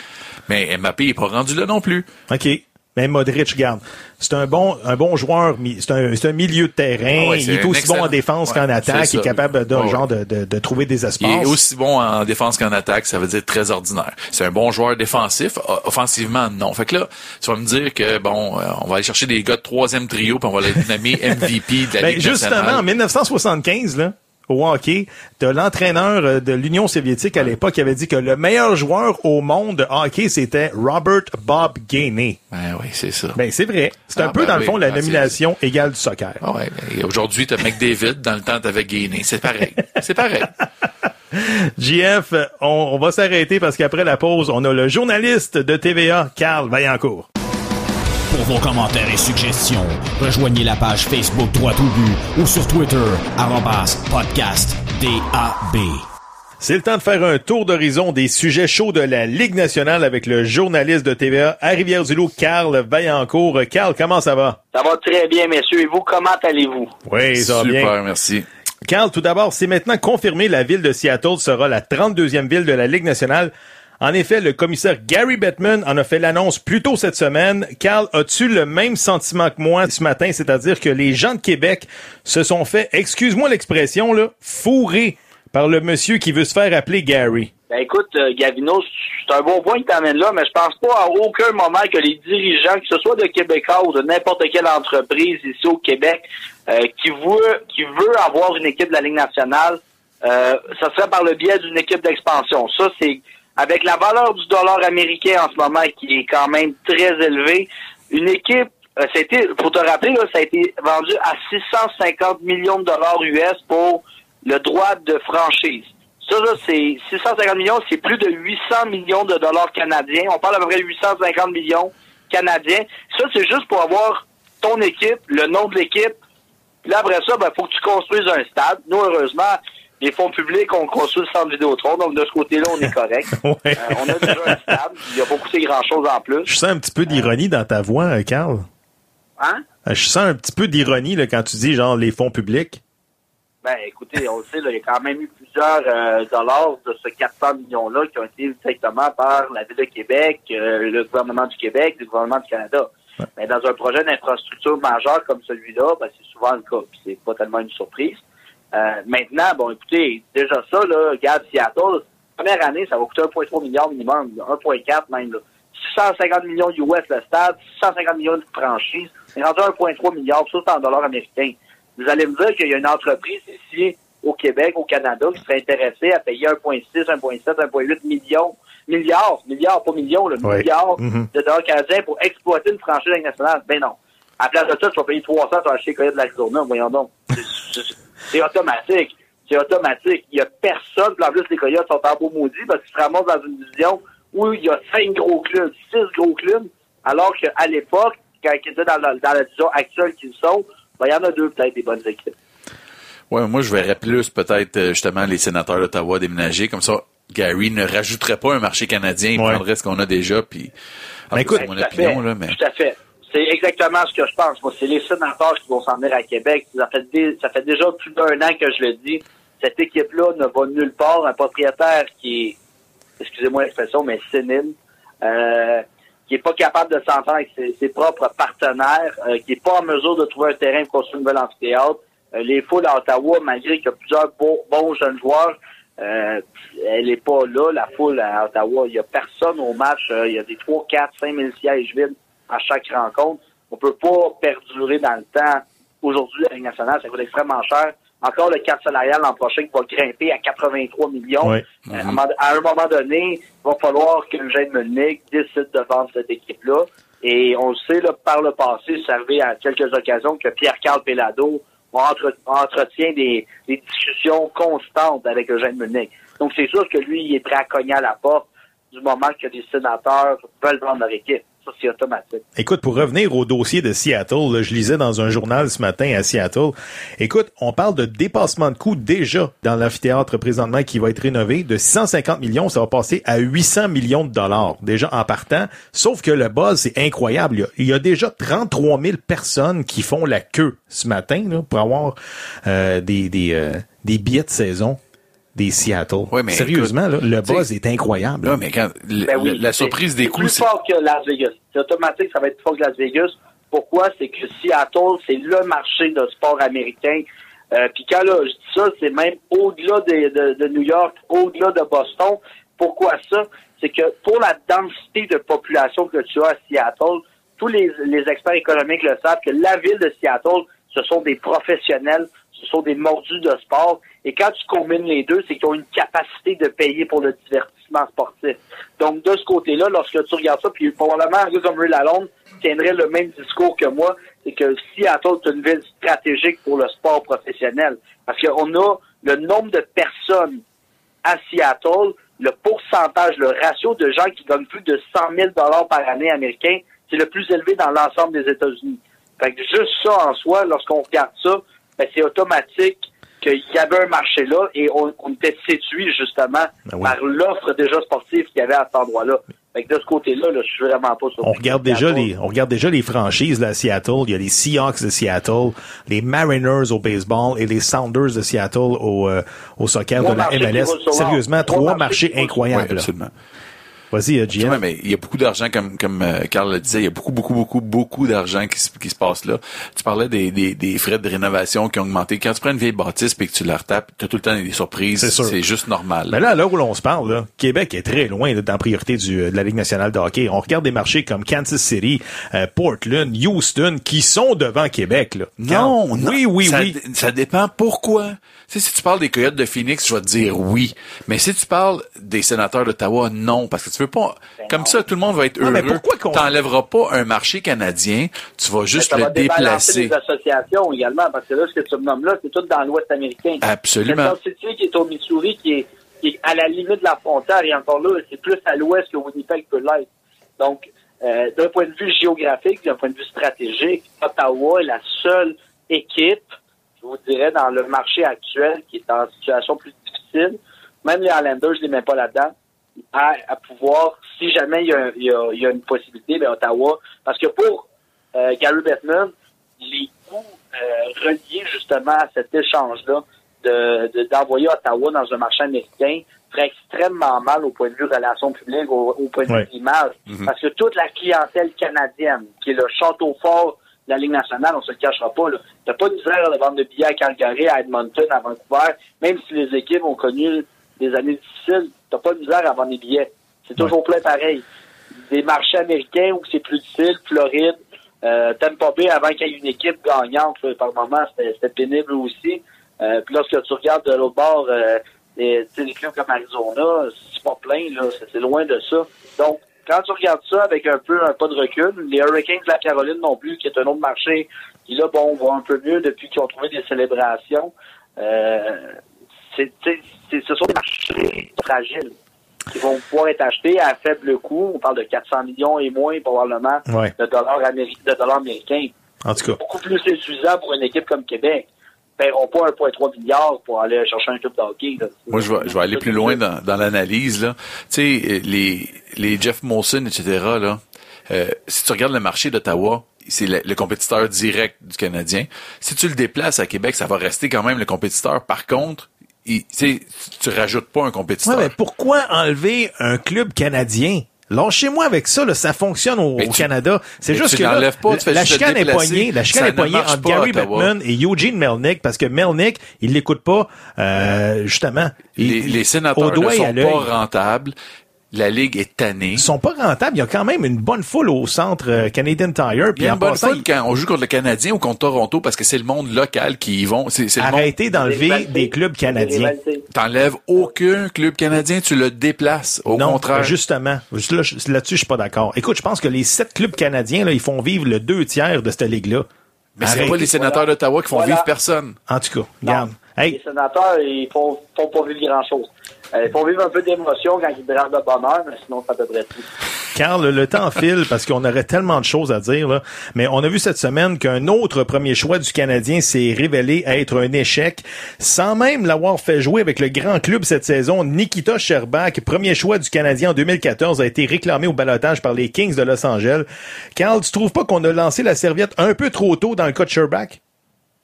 [SPEAKER 3] Mais Mbappé n'est pas rendu là non plus.
[SPEAKER 2] OK. Mais Modric, regarde, c'est un bon, un bon joueur, c'est un, un milieu de terrain.
[SPEAKER 3] Ah ouais,
[SPEAKER 2] il est aussi
[SPEAKER 3] excellent-
[SPEAKER 2] bon en défense
[SPEAKER 3] Ouais,
[SPEAKER 2] qu'en attaque. Il est capable d'un
[SPEAKER 3] Ouais,
[SPEAKER 2] genre de, de, de trouver des
[SPEAKER 3] Il
[SPEAKER 2] espaces.
[SPEAKER 3] est aussi bon en défense qu'en attaque, ça veut dire très ordinaire. C'est un bon joueur défensif, offensivement non. Fait que là, tu vas me dire que bon, euh, on va aller chercher des gars de troisième trio puis on va les nommer MVP de la
[SPEAKER 2] Ben,
[SPEAKER 3] Ligue
[SPEAKER 2] justement, en
[SPEAKER 3] nationale.
[SPEAKER 2] 1975, là, au hockey, t'as l'entraîneur euh, de l'Union soviétique à l'époque qui avait dit que le meilleur joueur au monde de hockey, c'était Robert Bob Gainey.
[SPEAKER 3] Ben oui, c'est ça.
[SPEAKER 2] Ben, c'est vrai. C'est un
[SPEAKER 3] Ah,
[SPEAKER 2] peu,
[SPEAKER 3] ben
[SPEAKER 2] dans le fond, la
[SPEAKER 3] Ah,
[SPEAKER 2] nomination égale du soccer.
[SPEAKER 3] Ah ouais, mais aujourd'hui, t'as McDavid, dans le temps, t'avais Gainé. C'est pareil. C'est pareil.
[SPEAKER 2] JF, on, on va s'arrêter parce qu'après la pause, on a le journaliste de TVA, Carl Vaillancourt.
[SPEAKER 1] Pour vos commentaires et suggestions, rejoignez la page Facebook Droit au but ou sur Twitter, arrobas podcast DAB.
[SPEAKER 2] C'est le temps de faire un tour d'horizon des sujets chauds de la Ligue nationale avec le journaliste de TVA à Rivière-du-Loup, Carl Vaillancourt. Carl, comment ça va?
[SPEAKER 6] Ça va très bien, messieurs. Et vous, comment allez-vous?
[SPEAKER 2] Oui, ça va bien.
[SPEAKER 3] Super, merci.
[SPEAKER 2] Carl, tout d'abord, c'est maintenant confirmé, la ville de Seattle sera la 32e ville de la Ligue nationale En effet, le commissaire Gary Bettman en a fait l'annonce plus tôt cette semaine. Carl, as-tu le même sentiment que moi ce matin, c'est-à-dire que les gens de Québec se sont fait, excuse-moi l'expression, là, fourrer par le monsieur qui veut se faire appeler Gary?
[SPEAKER 6] Ben écoute, euh, Gavino, c'est un bon point que tu amènes là, mais je pense pas à aucun moment que les dirigeants, que ce soit de Québécois ou de n'importe quelle entreprise ici au Québec, euh, qui veut qui veut avoir une équipe de la Ligue nationale, euh, ça serait par le biais d'une équipe d'expansion. Ça, c'est avec la valeur du dollar américain en ce moment qui est quand même très élevée, une équipe, euh, ça a été, faut te rappeler, là, ça a été vendu à 650 millions de dollars US pour le droit de franchise. Ça, là, c'est 650 millions, c'est plus de 800 millions de dollars canadiens. On parle à peu près de 850 millions canadiens. Ça, c'est juste pour avoir ton équipe, le nom de l'équipe. Là, après ça, ben, faut que tu construises un stade. Nous, heureusement, les fonds publics, on construit le centre Vidéotron, donc de ce côté-là, on est correct.
[SPEAKER 2] Ouais.
[SPEAKER 6] Euh, on a déjà un stade. Il n'y a pas coûté grand-chose en plus.
[SPEAKER 2] Je sens un petit peu d'ironie dans ta voix, euh, Carl.
[SPEAKER 6] Hein?
[SPEAKER 2] Euh, Je sens un petit peu d'ironie quand tu dis genre les fonds publics.
[SPEAKER 6] Ben, écoutez, on le sait, là, il y a quand même eu plusieurs euh, dollars de ce 400 millions-là qui ont été directement par la Ville de Québec, euh, le gouvernement du Québec, le gouvernement du Canada. Mais dans un projet d'infrastructure majeur comme celui-là, ben, c'est souvent le cas, c'est pas tellement une surprise. Euh, maintenant, bon, écoutez, déjà ça, là, regarde Seattle, première année, ça va coûter 1,3 milliard minimum, 1,4 même, là. 650 millions US le stade, 650 millions de franchise, c'est rendu 1,3 milliard, tout ça en dollars américains. Vous allez me dire qu'il y a une entreprise ici au Québec, au Canada, qui serait intéressée à payer 1,6, 1,7, 1,8 millions, milliards, milliards, pas millions, le
[SPEAKER 2] Ouais.
[SPEAKER 6] milliards
[SPEAKER 2] Mhm.
[SPEAKER 6] de dollars canadiens pour exploiter une franchise nationale. Ben non. À la place de ça, tu vas payer 300, tu vas acheter Coyote de l'Arizona, voyons donc. C'est- automatique. C'est automatique. Il y a personne, puis en plus, les Coyotes sont en beau maudit parce qu'ils se ramassent dans une division où il y a cinq gros clubs, six gros clubs, alors qu'à l'époque, quand ils étaient dans la, dans la division actuelle qu'ils sont, ben, il y en a deux peut-être des bonnes équipes.
[SPEAKER 3] Ouais, moi, je verrais plus peut-être euh, justement les sénateurs d'Ottawa déménager. Comme ça, Gary ne rajouterait pas un marché canadien. Il
[SPEAKER 2] Ouais.
[SPEAKER 3] prendrait ce qu'on a déjà. Puis,
[SPEAKER 2] écoute,
[SPEAKER 3] c'est mon opinion,
[SPEAKER 6] fait.
[SPEAKER 3] là, mais...
[SPEAKER 6] Tout à fait. C'est exactement ce que je pense. Moi, c'est les sénateurs qui vont s'en venir à Québec. Ça fait, dé- ça fait déjà plus d'un an que je le dis. Cette équipe-là ne va nulle part. Un propriétaire qui est, excusez-moi l'expression, mais sénile, euh, qui est pas capable de s'entendre avec ses, ses propres partenaires, euh, qui est pas en mesure de trouver un terrain pour construire une nouvelle amphithéâtre. Euh, les foules à Ottawa, malgré qu'il y a plusieurs beaux- bons jeunes joueurs, euh, elle est pas là, la foule à Ottawa. Il y a personne au match. Euh, il y a des 3, 4, 5 000 sièges vides à chaque rencontre. On peut pas perdurer dans le temps. Aujourd'hui, la Ligue nationale, ça coûte extrêmement cher. Encore le cap salarial l'an prochain qui va grimper à 83 millions. Euh, à un moment- à un moment donné, il va falloir que Eugène Melnick décide de vendre cette équipe-là. Et on le sait, là, par le passé, ça arrivé à quelques occasions que Pierre-Carl entre- entretient des, des discussions constantes avec Eugène Melnick. Donc, c'est sûr que lui, il est prêt à cogner à la porte du moment que les sénateurs veulent vendre leur équipe.
[SPEAKER 2] Écoute, pour revenir au dossier de Seattle, là, je lisais dans un journal ce matin à Seattle. Écoute, on parle de dépassement de coûts déjà dans l'amphithéâtre présentement qui va être rénové. De 650 millions, ça va passer à 800 millions de dollars déjà en partant. Sauf que le buzz, c'est incroyable. Il y, a, il y a déjà 33 000 personnes qui font la queue ce matin là, pour avoir euh, des, des, euh, des billets de saison des Seattle.
[SPEAKER 3] Ouais, mais
[SPEAKER 2] Sérieusement, là, le buzz est incroyable.
[SPEAKER 3] Mais quand,
[SPEAKER 6] Ben oui,
[SPEAKER 3] la
[SPEAKER 6] c'est-
[SPEAKER 3] surprise des
[SPEAKER 6] c'est
[SPEAKER 3] coûts,
[SPEAKER 6] plus
[SPEAKER 3] c'est...
[SPEAKER 6] fort que Las Vegas. C'est automatique, ça va être plus fort que Las Vegas. Pourquoi? C'est que Seattle, c'est le marché de sport américain. Euh, Puis quand là, je dis ça, c'est même au-delà de, de- de New York, au-delà de Boston. Pourquoi ça? C'est que pour la densité de population que tu as à Seattle, tous les, les experts économiques le savent que la ville de Seattle, ce sont des professionnels, ce sont des mordus de sport. Et quand tu combines les deux, c'est qu'ils ont une capacité de payer pour le divertissement sportif. Donc, de ce côté-là, lorsque tu regardes ça, puis probablement Ray Lalonde tiendrait le même discours que moi, c'est que Seattle est une ville stratégique pour le sport professionnel. Parce qu'on a le nombre de personnes à Seattle, le pourcentage, le ratio de gens qui gagnent plus de 100 000 par année américain, c'est le plus élevé dans l'ensemble des États-Unis. Fait que juste ça en soi, lorsqu'on regarde ça, ben, c'est automatique qu'il y avait un marché là et on, on était séduit justement
[SPEAKER 2] Ben oui.
[SPEAKER 6] par l'offre déjà sportive qu'il y avait à cet endroit-là. Fait que de ce côté-là, là, je suis vraiment pas sur
[SPEAKER 2] On regarde déjà les, on regarde déjà les franchises là, à Seattle. Il y a les Seahawks de Seattle, les Mariners au baseball et les Sounders de Seattle au, euh, au soccer
[SPEAKER 6] Trois
[SPEAKER 2] de la MLS. Sérieusement,
[SPEAKER 6] Trois
[SPEAKER 2] trois
[SPEAKER 6] marchés
[SPEAKER 3] Oui,
[SPEAKER 2] incroyables. là. Vas-y, euh, GM.
[SPEAKER 3] Ouais, mais il y a beaucoup d'argent, comme comme euh, Carl le disait, il y a beaucoup, beaucoup, beaucoup, beaucoup d'argent qui, se- qui se passe là. Tu parlais des, des, des frais de rénovation qui ont augmenté. Quand tu prends une vieille bâtisse et que tu la retapes, tu as tout le temps des surprises.
[SPEAKER 2] C'est sûr.
[SPEAKER 3] C'est juste normal.
[SPEAKER 2] Mais là, à l'heure où l'on se parle, là, Québec est très loin là, dans la priorité du, euh, de la Ligue nationale de hockey. On regarde des marchés comme Kansas City, euh, Portland, Houston, qui sont devant Québec. Là.
[SPEAKER 3] Non,
[SPEAKER 2] Quand-
[SPEAKER 3] non.
[SPEAKER 2] Oui, oui,
[SPEAKER 3] ça,
[SPEAKER 2] oui.
[SPEAKER 3] Ça dépend pourquoi. Tu sais, si tu parles des Coyotes de Phoenix, je vais te dire oui. Mais si tu parles des sénateurs d'Ottawa, non. Parce que tu veux pas, comme ça, tout le monde va être
[SPEAKER 2] Non,
[SPEAKER 3] heureux.
[SPEAKER 2] mais pourquoi qu'on-
[SPEAKER 3] T'enlèveras pas un marché canadien, tu vas juste le déplacer.
[SPEAKER 6] les associations également, parce que là, ce que tu me nommes là, c'est tout dans l'Ouest américain.
[SPEAKER 3] Absolument.
[SPEAKER 6] City qui est au Missouri, qui est, qui est à la limite de la frontière, et encore là, c'est plus à l'ouest que Winnipeg peut l'être. Donc, euh, d'un point de vue géographique, d'un point de vue stratégique, Ottawa est la seule équipe, vous dirais, dans le marché actuel qui est en situation plus difficile. Même les Highlanders, je les mets pas là-dedans. À, à pouvoir, si jamais il y a, il y a- il y a une possibilité, ben Ottawa, parce que pour euh, Gary Bettman, les coûts euh, reliés justement à cet échange-là de- de- d'envoyer Ottawa dans un marché américain ferait extrêmement mal au point de vue relations publiques, au, au point de vue image, parce que toute la clientèle canadienne, qui est le château fort la Ligue nationale, on se le cachera pas, là. T'as pas de misère de vendre de billets à Calgary, à Edmonton, à Vancouver, même si les équipes ont connu des années difficiles, t'as pas de misère à vendre des billets. C'est toujours plein pareil. Des marchés américains où c'est plus difficile, Floride, euh, Tampa Bay, avant qu'il y ait une équipe gagnante, là, par moment, c'était pénible aussi. Euh, puis lorsque tu regardes de l'autre bord, euh, les, tu les clubs comme Arizona, c'est pas plein, là, c'est loin de ça. Donc, quand tu regardes ça avec un peu un pas de recul, les Hurricanes de la Caroline non plus, qui est un autre marché, qui là, bon, va un peu mieux depuis qu'ils ont trouvé des célébrations. Euh, c'est, ce sont des marchés fragiles qui vont pouvoir être achetés à faible coût. On parle de 400 millions et moins probablement
[SPEAKER 2] Ouais.
[SPEAKER 6] de dollars, de dollars américains.
[SPEAKER 2] En tout cas.
[SPEAKER 6] Beaucoup plus insuffisant pour une équipe comme Québec. Paieront pas 1,3 milliard pour aller chercher un club de hockey. là.
[SPEAKER 3] Moi, je vais, je vais aller plus loin dans, dans l'analyse. là. Tu sais, les, les Jeff Molson, etc., là, euh, si tu regardes le marché d'Ottawa, c'est le, le compétiteur direct du Canadien. Si tu le déplaces à Québec, ça va rester quand même le compétiteur. Par contre, il, tu sais, tu rajoutes pas un
[SPEAKER 2] Ouais,
[SPEAKER 3] compétiteur.
[SPEAKER 2] mais pourquoi enlever un club canadien? Lâchez-moi avec ça, là, ça fonctionne au,
[SPEAKER 3] tu-
[SPEAKER 2] Canada. C'est juste que là,
[SPEAKER 3] pas,
[SPEAKER 2] la
[SPEAKER 3] te
[SPEAKER 2] chicane est poignée, la chicane est poignée entre
[SPEAKER 3] pas
[SPEAKER 2] Gary. Bettman et Eugene Melnick parce que Melnick, il l'écoute pas, euh, justement. Il-
[SPEAKER 3] les, les sénateurs ne sont pas rentables. La Ligue est tannée.
[SPEAKER 2] Ils sont pas rentables. Il y a quand même une bonne foule au centre euh, Canadian Tire.
[SPEAKER 3] Il y a une bonne
[SPEAKER 2] passant,
[SPEAKER 3] foule quand on joue contre le Canadien ou contre Toronto parce que c'est le monde local qui y vont. C'est, c'est le monde.
[SPEAKER 2] arrêtez d'enlever des clubs canadiens.
[SPEAKER 3] T'enlèves aucun club canadien, tu le déplaces. Au
[SPEAKER 2] non,
[SPEAKER 3] contraire.
[SPEAKER 2] justement. Juste Là, je- là-dessus, je suis pas d'accord. Écoute, je pense que les sept clubs canadiens, là, ils font vivre le deux tiers de cette ligue-là.
[SPEAKER 3] Mais c'est
[SPEAKER 2] Arrêtez.
[SPEAKER 3] pas les sénateurs d'Ottawa qui font
[SPEAKER 6] Voilà.
[SPEAKER 3] vivre personne.
[SPEAKER 2] En tout cas, regarde.
[SPEAKER 6] Les sénateurs, ils font, font pas vivre grand-chose. Euh, ils font vivre un peu d'émotion quand drapent de bonheur, mais sinon, c'est à peu près tout.
[SPEAKER 2] Carl, le temps file parce qu'on aurait tellement de choses à dire, là. mais on a vu cette semaine qu'un autre premier choix du Canadien s'est révélé être un échec, sans même l'avoir fait jouer avec le grand club cette saison. Nikita Sherbak, premier choix du Canadien en 2014, a été réclamé au balotage par les Kings de Los Angeles. Carl, tu trouves pas qu'on a lancé la serviette un peu trop tôt dans le cas de Sherbak?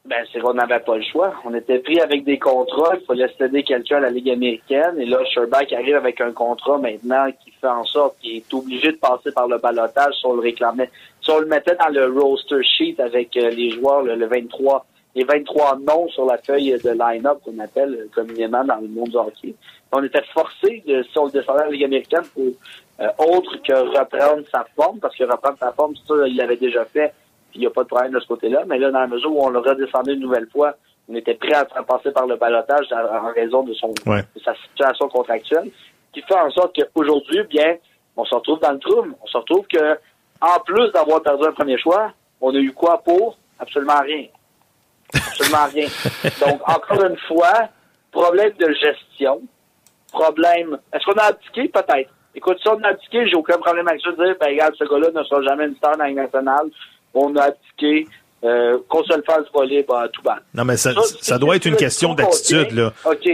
[SPEAKER 6] Ben, c'est qu'on n'avait pas le choix. On était pris avec des contrats. Il fallait céder quelqu'un à la Ligue américaine. Et là, Sherbach arrive avec un contrat maintenant qui fait en sorte qu'il est obligé de passer par le balotage si on le réclamait. Si on le mettait dans le roster sheet avec euh, les joueurs, le, le 23, les 23 noms sur la feuille de line-up qu'on appelle euh, communément dans le monde du hockey. On était forcé, de, si on le descendait à la Ligue américaine, pour euh, autre que reprendre sa forme, parce que reprendre sa forme, ça, il l'avait déjà fait il n'y a pas de problème de ce côté-là. Mais là, dans la mesure où on le redescendait une nouvelle fois, on était prêt à faire passer par le balotage en raison de, son,
[SPEAKER 2] Ouais.
[SPEAKER 6] de sa situation contractuelle, qui fait en sorte qu'aujourd'hui, bien, on se retrouve dans le trou. On se retrouve que, en plus d'avoir perdu un premier choix, on a eu quoi pour? Absolument rien. Absolument rien. Donc, encore une fois, problème de gestion, problème. Est-ce qu'on a abdiqué? Peut-être. Écoute, si on a abdiqué, j'ai aucun problème avec ça de dire, ben, regarde, ce gars-là ne sera jamais une star dans la nationale. On a abdiqué. Euh, qu'on se le fasse voler, bah, tout bas.
[SPEAKER 2] Non, mais ça, ça doit être une question d'attitude, là.
[SPEAKER 6] OK.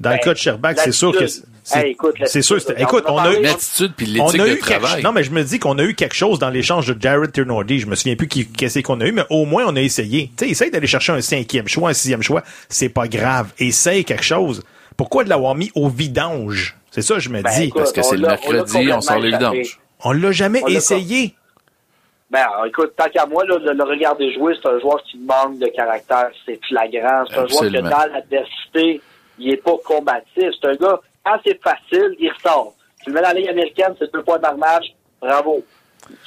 [SPEAKER 2] Dans le
[SPEAKER 6] Ben,
[SPEAKER 2] cas de Sherbak, c'est sûr que c'est
[SPEAKER 6] Hey, écoute,
[SPEAKER 2] c'est sûr. Écoute, on a eu
[SPEAKER 3] L'attitude puis
[SPEAKER 2] on
[SPEAKER 3] l'éthique
[SPEAKER 2] a
[SPEAKER 3] de
[SPEAKER 2] eu quelque,
[SPEAKER 3] travail.
[SPEAKER 2] non mais je me dis qu'on a eu quelque chose dans l'échange de Jared Turnordi. Je me souviens plus qui qu'est-ce qu'on a eu, mais au moins on a essayé. Tu sais, essaye d'aller chercher un cinquième choix, un sixième choix, c'est pas grave. Essaye quelque chose. Pourquoi de l'avoir mis au vidange? C'est ça que je me
[SPEAKER 6] Ben,
[SPEAKER 2] dis.
[SPEAKER 6] écoute,
[SPEAKER 3] Parce que c'est le mercredi, on sort les vidanges.
[SPEAKER 2] On l'a jamais essayé.
[SPEAKER 6] Ben, alors, écoute, tant qu'à moi, là, de le regarder jouer, c'est un joueur qui manque de caractère. C'est flagrant. C'est un joueur que dans l'adversité, il est pas combatif. C'est un gars, quand c'est facile, il ressort. Tu le mets dans la Ligue américaine, c'est deux points par match, bravo.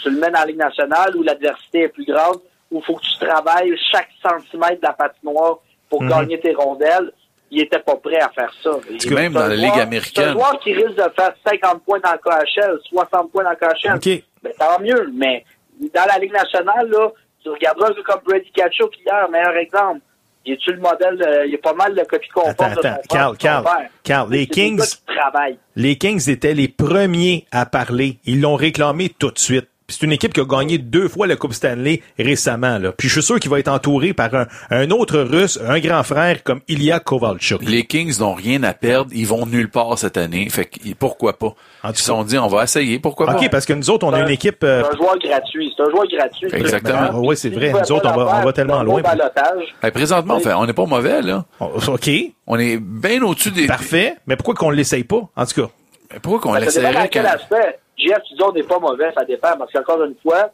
[SPEAKER 6] Tu le mets dans la Ligue nationale où l'adversité est plus grande, où il faut que tu travailles chaque centimètre de la patinoire pour
[SPEAKER 2] Mhm.
[SPEAKER 6] gagner tes rondelles. Il était pas prêt à faire ça.
[SPEAKER 3] que même dans la Ligue américaine-
[SPEAKER 6] C'est un joueur qui risque de faire 50 points dans le KHL, 60 points dans le KHL.
[SPEAKER 2] OK.
[SPEAKER 6] Ben, tant mieux, mais dans la Ligue nationale, là, tu regarderas comme Brady Kachuk hier, meilleur exemple. Il est-tu le modèle, de- il est pas mal le copie conforme
[SPEAKER 2] Attends, attends, Carl,
[SPEAKER 6] de
[SPEAKER 2] Carl. Carl, Kings-. Les Kings étaient les premiers à parler. Ils l'ont réclamé tout de suite. C'est une équipe qui a gagné deux fois la Coupe Stanley récemment. Là. Puis je suis sûr qu'il va être entouré par un, un autre Russe, un grand frère comme Ilya Kovalchuk.
[SPEAKER 3] Les Kings n'ont rien à perdre. Ils vont nulle part cette année. Fait que pourquoi pas?
[SPEAKER 2] En tout
[SPEAKER 3] Ils se sont dit, on va essayer. Pourquoi
[SPEAKER 2] OK,
[SPEAKER 3] pas?
[SPEAKER 2] parce que nous autres, on a une
[SPEAKER 6] un-
[SPEAKER 2] équipe... euh,
[SPEAKER 6] C'est un joueur gratuit. C'est un joueur gratuit.
[SPEAKER 3] Exactement.
[SPEAKER 2] Ben, ouais, c'est vrai. Nous autres, on va- on va tellement loin.
[SPEAKER 3] Ben, présentement, on fait- on n'est pas mauvais, là.
[SPEAKER 2] oh, OK,
[SPEAKER 3] On est bien au-dessus des...
[SPEAKER 2] parfait. Mais pourquoi qu'on l'essaye pas, en tout cas?
[SPEAKER 3] Mais Pourquoi qu'on
[SPEAKER 6] quel
[SPEAKER 3] quand...
[SPEAKER 6] JF, tu dis on n'est pas mauvais, ça dépend. Parce qu'encore une fois,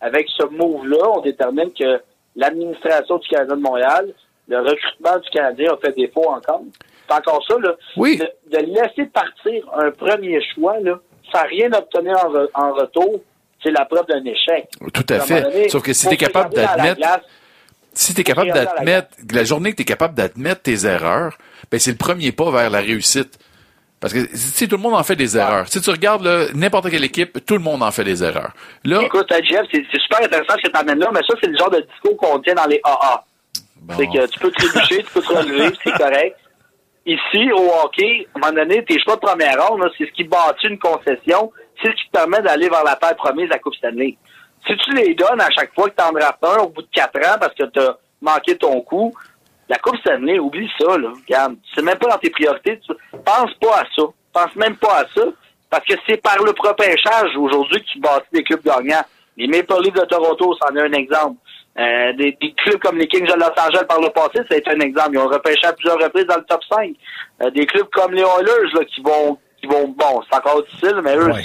[SPEAKER 6] avec ce move-là, on détermine que l'administration du Canadien de Montréal, le recrutement du Canadien a fait défaut encore. C'est encore ça, là.
[SPEAKER 3] Oui.
[SPEAKER 6] De, de laisser partir un premier choix, là, sans rien obtenir en, re- en retour, c'est la preuve d'un échec.
[SPEAKER 3] Tout à
[SPEAKER 6] donné,
[SPEAKER 3] fait. Sauf que si
[SPEAKER 6] faut
[SPEAKER 3] t'es capable d'admettre... si tu es capable d'admettre, la journée que tu es capable d'admettre tes erreurs, ben c'est le premier pas vers la réussite. Parce que si tout le monde en fait des erreurs. Si tu regardes n'importe quelle équipe, tout le monde en fait des erreurs. Là,
[SPEAKER 6] Écoute, Jeff, c'est super intéressant ce que tu amènes là, mais ça, c'est le genre de discours qu'on tient dans les AA.
[SPEAKER 3] bon,
[SPEAKER 6] C'est que tu peux te trébucher, tu peux te relever, c'est correct. Ici, au hockey, à un moment donné, tes choix de première ronde, c'est ce qui bâtit une concession, c'est ce qui te permet d'aller vers la terre promise, la Coupe Stanley. Si tu les donnes à chaque fois que tu en draftes un au bout de quatre ans parce que tu as manqué ton coup, la Coupe Stanley, oublie ça, là. Regarde, c'est même pas dans tes priorités. Tu penses pas à ça. Pense même pas à ça. Parce que c'est par le repêchage aujourd'hui que tu bâtis des clubs gagnants. Les Maple Leafs de Toronto, c'en est un exemple. Euh, des, des clubs comme les Kings de Los Angeles par le passé, c'est un exemple. Ils ont repêché à plusieurs reprises dans le top 5. Euh, des clubs comme les Oilers, là, qui vont, qui vont, bon, c'est encore difficile, mais eux,
[SPEAKER 2] Ouais.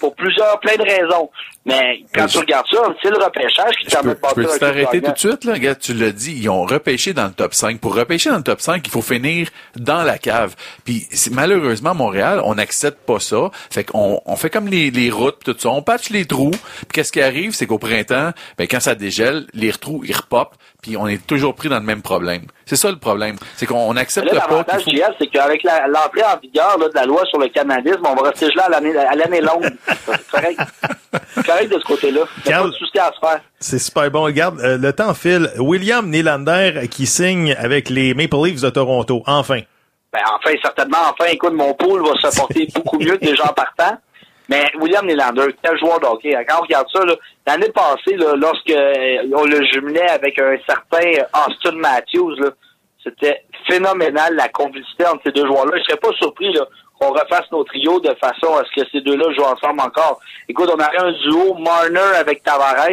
[SPEAKER 6] pour plusieurs, plein de raisons. Mais quand tu regardes ça, c'est le repêchage qui
[SPEAKER 3] je
[SPEAKER 6] permet
[SPEAKER 3] peux, t'arrêter tout de suite, là? Regarde, tu l'as dit, ils ont repêché dans le top 5. Pour repêcher dans le top 5, il faut finir dans la cave. Puis malheureusement, à Montréal, on n'accepte pas ça. Fait qu'on on fait comme les, les routes, pis tout ça. On patche les trous. Puis qu'est-ce qui arrive, c'est qu'au printemps, ben, quand ça dégèle, les trous, ils repopent. Puis on est toujours pris dans le même problème. C'est ça le problème. C'est qu'on n'accepte
[SPEAKER 6] Là,
[SPEAKER 3] pas
[SPEAKER 6] l'avantage
[SPEAKER 3] faut...
[SPEAKER 6] c'est qu'avec l'entrée en vigueur là, de la loi sur le cannabisme, on va rester gelé à l'année, à l'année longue. C'est correct. De ce côté-là. Il a pas de souci à se faire.
[SPEAKER 2] C'est super bon. Regarde, euh, le temps file. William Nylander qui signe avec les Maple Leafs de Toronto. Enfin.
[SPEAKER 6] Ben, enfin, certainement, enfin, écoute, mon pool va se porter beaucoup mieux que les gens partants. Mais William Nylander, quel joueur de hockey. hein? Quand on regarde ça, l'année passée, là, lorsque euh, on le jumelait avec un certain Austin Matthews, là, c'était phénoménal la complicité entre ces deux joueurs-là. Je serais pas surpris qu'on refasse nos trios de façon à ce que ces deux-là jouent ensemble encore. Écoute, on aurait un duo Marner avec Tavares,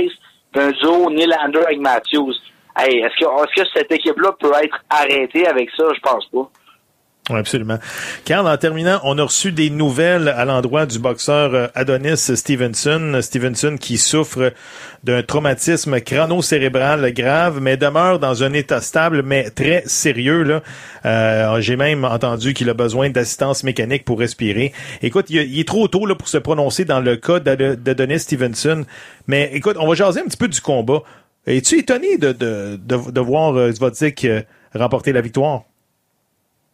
[SPEAKER 6] puis un duo Nylander avec Matthews. Hey, est-ce que, est-ce que cette équipe-là peut être arrêtée avec ça? Je pense pas.
[SPEAKER 2] Absolument. Carl, en terminant, on a reçu des nouvelles à l'endroit du boxeur euh, Adonis Stevenson. Stevenson qui souffre d'un traumatisme crâno-cérébral grave, mais demeure dans un état stable, mais très sérieux. Euh, J'ai même entendu qu'il a besoin d'assistance mécanique pour respirer. Écoute, il, est trop tôt là, pour se prononcer dans le cas d'Ado- d'Adonis Stevenson. Mais écoute, on va jaser un petit peu du combat. Es-tu étonné de, de, de, voir Zvotic euh, remporter la victoire?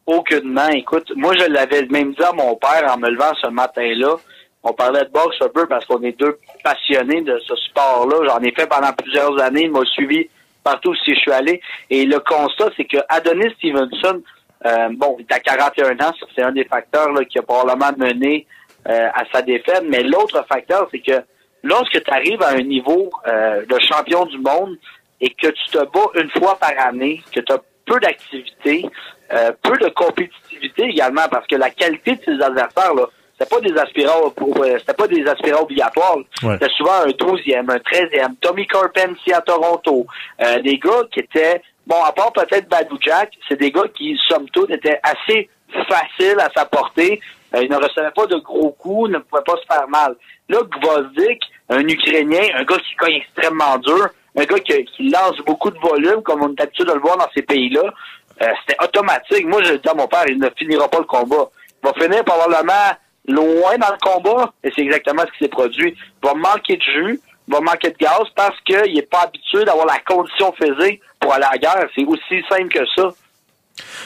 [SPEAKER 6] Aucunement. Écoute, moi, je l'avais même dit à mon père en me levant ce matin-là. On parlait de boxe un peu parce qu'on est deux passionnés de ce sport-là. J'en ai fait pendant plusieurs années. Il m'a suivi partout où je suis allé. Et le constat, c'est que Adonis Stevenson, euh, bon, il est à 41 ans. C'est un des facteurs là, qui a probablement mené euh, à sa défaite. Mais l'autre facteur, c'est que lorsque tu arrives à un niveau euh, de champion du monde et que tu te bats une fois par année, que tu as peu d'activité, euh, peu de compétitivité également, parce que la qualité de tes adversaires, là, c'était pas des aspirants pour, euh, c'était pas des aspirants obligatoires.
[SPEAKER 2] Ouais.
[SPEAKER 6] C'était souvent un 12e, un 13e, Tommy Carpentier à Toronto, euh, des gars qui étaient, bon, à part peut-être Badou Jack, c'est des gars qui, somme toute, étaient assez faciles à sa portée Euh, il ne recevait pas de gros coups, ne pouvait pas se faire mal. Là, Gvozdik, un Ukrainien, un gars qui cogne extrêmement dur, un gars qui, qui lance beaucoup de volume, comme on est habitué de le voir dans ces pays-là, euh, c'était automatique. Moi, je dis à mon père, il ne finira pas le combat. Il va finir probablement loin dans le combat, et c'est exactement ce qui s'est produit. Il va manquer de jus, il va manquer de gaz parce qu'il n'est pas habitué d'avoir la condition physique pour aller à la guerre. C'est aussi simple que ça.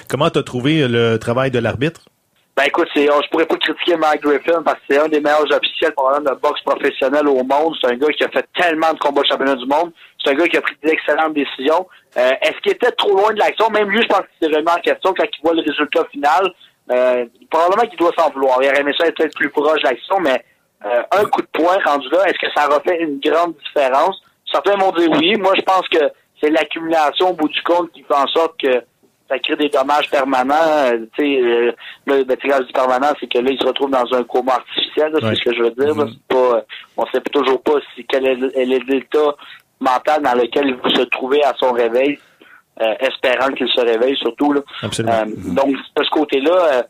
[SPEAKER 2] Comment t'as trouvé le travail de l'arbitre?
[SPEAKER 6] Ben écoute, c'est, je pourrais pas critiquer Mike Griffin parce que c'est un des meilleurs officiels probablement de boxe professionnel au monde. C'est un gars qui a fait tellement de combats championnat du monde. C'est un gars qui a pris d'excellentes décisions. Euh, est-ce qu'il était trop loin de l'action? Même lui, je pense qu'il s'est remis en question quand il voit le résultat final. Euh, probablement qu'il doit s'en vouloir. Il aurait aimé ça être peut-être plus proche de l'action, mais euh, un coup de poing rendu là, est-ce que ça aurait fait une grande différence? Certains m'ont dit oui. Moi, je pense que c'est l'accumulation au bout du compte qui fait en sorte que ça crée des dommages permanents. Euh, tu sais, euh, là, ben, dis permanent, c'est que là, il se retrouve dans un coma artificiel,
[SPEAKER 2] Ouais.
[SPEAKER 6] c'est ce que je veux dire. C'est pas, euh, on sait toujours pas si quel est, l'état mental dans lequel il va se trouver à son réveil, euh, espérant qu'il se réveille surtout. Là.
[SPEAKER 2] Absolument.
[SPEAKER 6] Euh, donc, de ce côté-là, euh,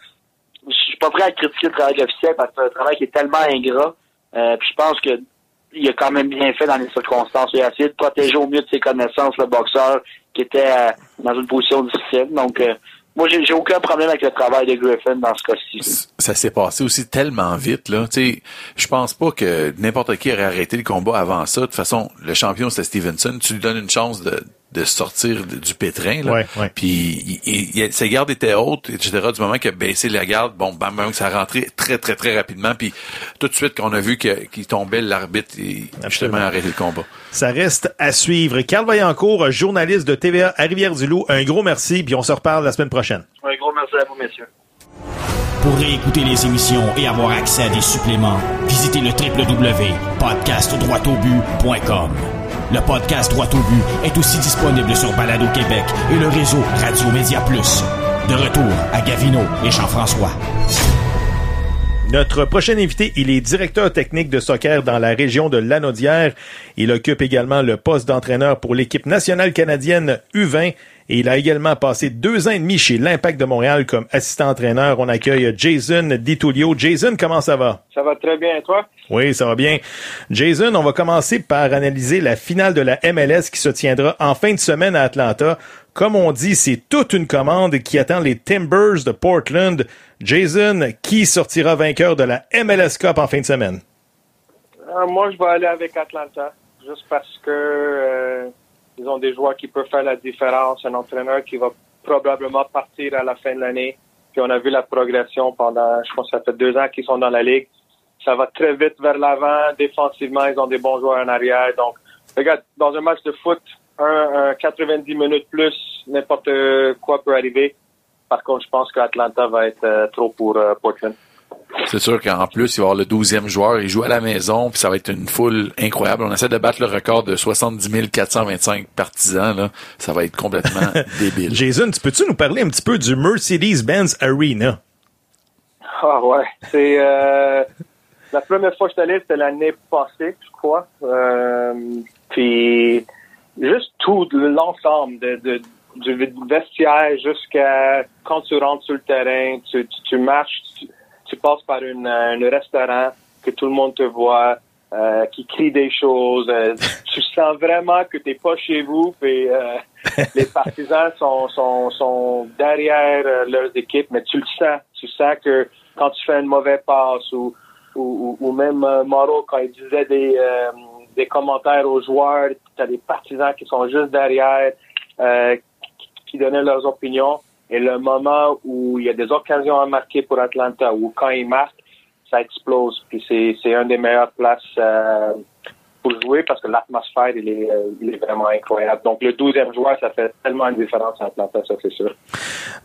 [SPEAKER 6] je suis pas prêt à critiquer le travail de l'officiel parce que c'est un travail qui est tellement ingrat. Euh, puis je pense que il a quand même bien fait dans les circonstances. Il a essayé de protéger au mieux de ses connaissances le boxeur qui était euh, dans une position difficile. Donc, euh, moi, j'ai aucun problème avec le travail de Griffin dans ce cas-ci.
[SPEAKER 3] ça s'est passé aussi tellement vite là. Tu je pense pas que n'importe qui aurait arrêté le combat avant ça. De toute façon, le champion c'était Stevenson. Tu lui donnes une chance de, de sortir du pétrin là.
[SPEAKER 2] Ouais, ouais.
[SPEAKER 3] Puis il, il- il- ses gardes étaient hautes, etc. Du moment qu'il a baissé la garde, bon, bam, bam, ça a rentré très très très rapidement. Puis tout de suite qu'on a vu qu'il tombait, l'arbitre il a justement arrêté le combat.
[SPEAKER 2] Ça reste à suivre. Carl Vaillancourt, journaliste de TVA à Rivière-du-Loup, un gros merci, puis on se reparle la semaine prochaine.
[SPEAKER 6] Un gros merci à vous, messieurs.
[SPEAKER 1] Pour réécouter les émissions et avoir accès à des suppléments, visitez le www.podcastdroitaubu.com. Le podcast Droit au but est aussi disponible sur Balado Québec et le réseau Radio Média Plus. De retour à Gavino et Jean-François.
[SPEAKER 2] Notre prochain invité, il est directeur technique de soccer dans la région de Lanaudière. Il occupe également le poste d'entraîneur pour l'équipe nationale canadienne U20 et il a également passé deux ans et demi chez l'Impact de Montréal comme assistant entraîneur. On accueille Jason DiTullio. Jason, comment ça va?
[SPEAKER 7] Ça va très bien, et toi?
[SPEAKER 2] Oui, ça va bien. Jason, on va commencer par analyser la finale de la MLS qui se tiendra en fin de semaine à Atlanta. Comme on dit, c'est toute une commande qui attend les Timbers de Portland. Jason, qui sortira vainqueur de la MLS Cup en fin de semaine?
[SPEAKER 7] Euh, moi, je vais aller avec Atlanta, juste parce que euh, ils ont des joueurs qui peuvent faire la différence, un entraîneur qui va probablement partir à la fin de l'année. Puis on a vu la progression pendant, je pense que ça fait deux ans qu'ils sont dans la ligue. Ça va très vite vers l'avant. Défensivement, ils ont des bons joueurs en arrière. Donc, regarde, dans un match de foot, un, un 90 minutes plus, n'importe quoi peut arriver. Par contre, je pense qu'Atlanta va être euh, trop pour euh, Portland.
[SPEAKER 3] C'est sûr qu'en plus, il va y avoir le 12e joueur. Il joue à la maison, puis ça va être une foule incroyable. On essaie de battre le record de 70 425 partisans. Là. Ça va être complètement débile.
[SPEAKER 2] Jason, tu peux-tu nous parler un petit peu du Mercedes-Benz Arena?
[SPEAKER 7] Ah ouais, c'est euh, la première fois que je suis allé, c'était l'année passée, je crois. Euh, puis juste tout l'ensemble de, de du vestiaire jusqu'à quand tu rentres sur le terrain, tu, tu, tu marches, tu, tu passes par une, un restaurant que tout le monde te voit, euh, qui crie des choses. euh, tu sens vraiment que t'es pas chez vous. Puis, euh, les partisans sont, sont, sont derrière euh, leurs équipes, mais tu le sens. Tu sens que quand tu fais une mauvaise passe ou, ou, ou même euh, Moreau, quand il disait des, euh, des commentaires aux joueurs, tu as des partisans qui sont juste derrière, euh, qui, qui donnaient leurs opinions. Et le moment où il y a des occasions à marquer pour Atlanta, ou quand ils marquent, ça explose. Puis c'est, c'est une des meilleures places euh, pour jouer parce que l'atmosphère, il est, euh, il est vraiment incroyable. Donc le 12e joueur, ça fait tellement une différence à Atlanta, ça c'est sûr.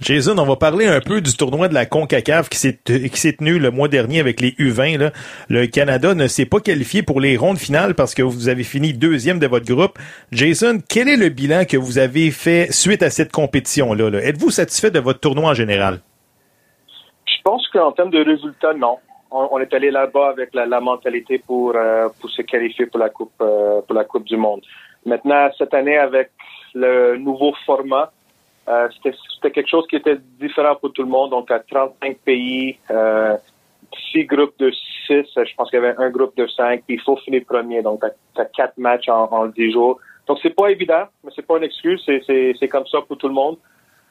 [SPEAKER 2] Jason, on va parler un peu du tournoi de la CONCACAF qui s'est qui s'est tenu le mois dernier avec les U20. Là. Le Canada ne s'est pas qualifié pour les rondes finales parce que vous avez fini deuxième de votre groupe. Jason, quel est le bilan que vous avez fait suite à cette compétition-là? là? Êtes-vous satisfait de votre tournoi en général?
[SPEAKER 7] Je pense qu'en termes de résultats, non. On, est allé là-bas avec la, mentalité pour euh, pour se qualifier pour la coupe euh, pour la coupe du monde. Maintenant, cette année avec le nouveau format, euh, c'était quelque chose qui était différent pour tout le monde. Donc à 35 pays, euh, six groupes de six. Je pense qu'il y avait un groupe de cinq. Puis il faut finir premier. Donc, tu as, quatre matchs en, en dix jours. Donc, c'est pas évident, mais c'est pas une excuse. C'est comme ça pour tout le monde.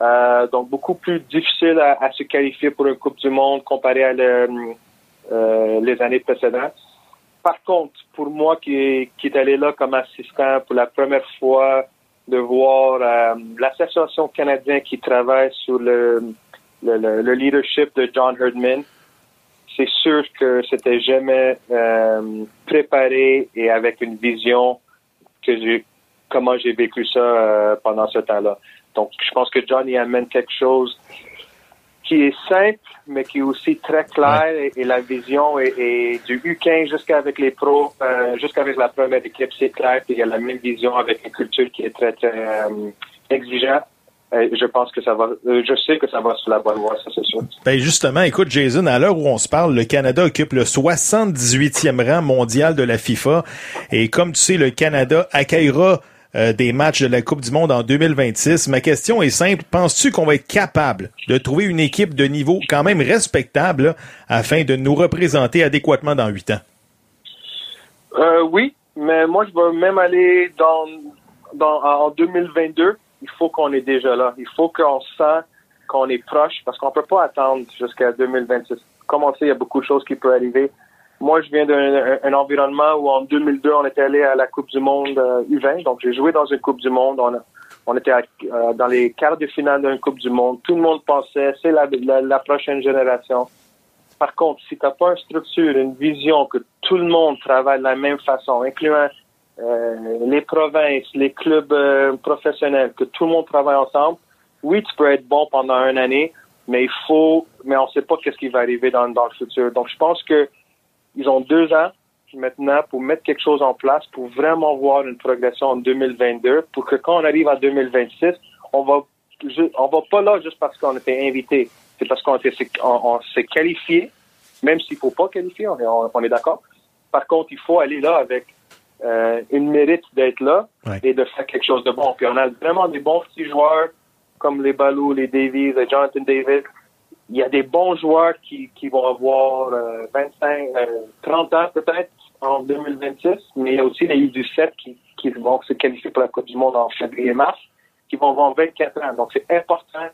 [SPEAKER 7] Euh, donc, beaucoup plus difficile à, à se qualifier pour une Coupe du Monde comparé à le, euh, les années précédentes. Par contre, pour moi qui, qui est allé là comme assistant pour la première fois, de voir euh, l'association canadienne qui travaille sur le, le, le, le leadership de John Herdman, c'est sûr que c'était jamais euh, préparé et avec une vision que j'ai comment j'ai vécu ça euh, pendant ce temps-là. Donc, je pense que John y amène quelque chose qui est simple, mais qui est aussi très clair et, et la vision est, est du U15 jusqu'avec les pros, euh, jusqu'avec la première équipe, c'est clair qu'il y a la même vision avec une culture qui est très, très euh, exigeante. Je pense que ça va, euh, je sais que ça va sur la bonne voie, ça c'est sûr.
[SPEAKER 2] Ben justement, écoute Jason, à l'heure où on se parle, le Canada occupe le 78e rang mondial de la FIFA et comme tu sais, le Canada accueillera euh, des matchs de la Coupe du Monde en 2026. Ma question est simple. Penses-tu qu'on va être capable de trouver une équipe de niveau quand même respectable afin de nous représenter adéquatement dans huit ans?
[SPEAKER 7] Euh, oui, mais moi je vais même aller dans, dans en 2022. Il faut qu'on est déjà là. Il faut qu'on sent qu'on est proche parce qu'on peut pas attendre jusqu'à 2026. Comme on sait, il y a beaucoup de choses qui peuvent arriver. Moi, je viens d'un un environnement où en 2002, on était allé à la Coupe du Monde euh, U20. Donc, j'ai joué dans une Coupe du Monde. On, on était à- euh, dans les quarts de finale d'une Coupe du Monde. Tout le monde pensait, c'est la, la, la prochaine génération. Par contre, si tu n'as pas une structure, une vision, que tout le monde travaille de la même façon, incluant euh, les provinces, les clubs euh, professionnels, que tout le monde travaille ensemble, oui, tu peux être bon pendant une année, mais il faut, mais on ne sait pas qu'est-ce qui va arriver dans, dans le futur. Donc, je pense que ils ont deux ans maintenant pour mettre quelque chose en place, pour vraiment voir une progression en 2022, pour que quand on arrive en 2026, on va, on va pas là juste parce qu'on était invité. C'est parce qu'on on, on s'est qualifié, même s'il faut pas qualifier, on est, on, on est d'accord. Par contre, il faut aller là avec euh, une mérite d'être là
[SPEAKER 2] Ouais.
[SPEAKER 7] et de faire quelque chose de bon. Puis on a vraiment des bons petits joueurs comme les Balou, les Davies, les Jonathan Davis. Il y a des bons joueurs qui, qui vont avoir euh, 25, euh, 30 ans peut-être en 2026, mais il y a aussi les U17 qui, qui vont se qualifier pour la Coupe du Monde en février-mars, qui vont avoir 24 ans. Donc c'est important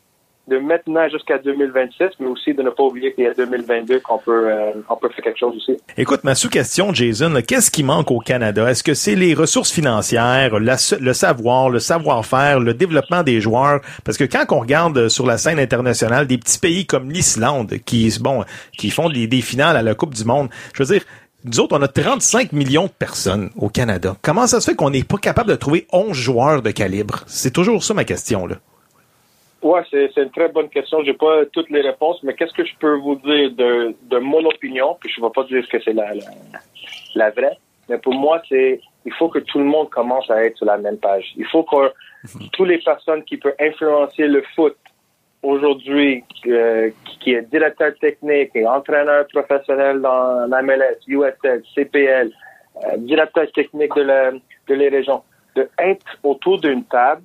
[SPEAKER 7] de maintenant jusqu'à 2026, mais aussi de ne pas oublier qu'il y a 2022 qu'on peut, euh, on peut faire quelque chose aussi.
[SPEAKER 2] Écoute, ma sous-question, Jason, qu'est-ce qui manque au Canada? Est-ce que c'est les ressources financières, le savoir, le savoir-faire, le développement des joueurs? Parce que quand on regarde euh, sur la scène internationale des petits pays comme l'Islande, qui, bon, qui font des, des finales à la Coupe du Monde, je veux dire, nous autres, on a 35 millions de personnes au Canada. Comment ça se fait qu'on n'est pas capable de trouver 11 joueurs de calibre? C'est toujours ça ma question, là.
[SPEAKER 7] Ouais, c'est une très bonne question. J'ai pas toutes les réponses, mais qu'est-ce que je peux vous dire de, de mon opinion, puis je ne vais pas dire que c'est la, la, la vraie, mais pour moi, c'est il faut que tout le monde commence à être sur la même page. Il faut que toutes les personnes qui peuvent influencer le foot aujourd'hui, euh, qui- qui est directeur technique et entraîneur professionnel dans la MLS, USL, CPL, euh, directeur technique de, la, de les régions, de être autour d'une table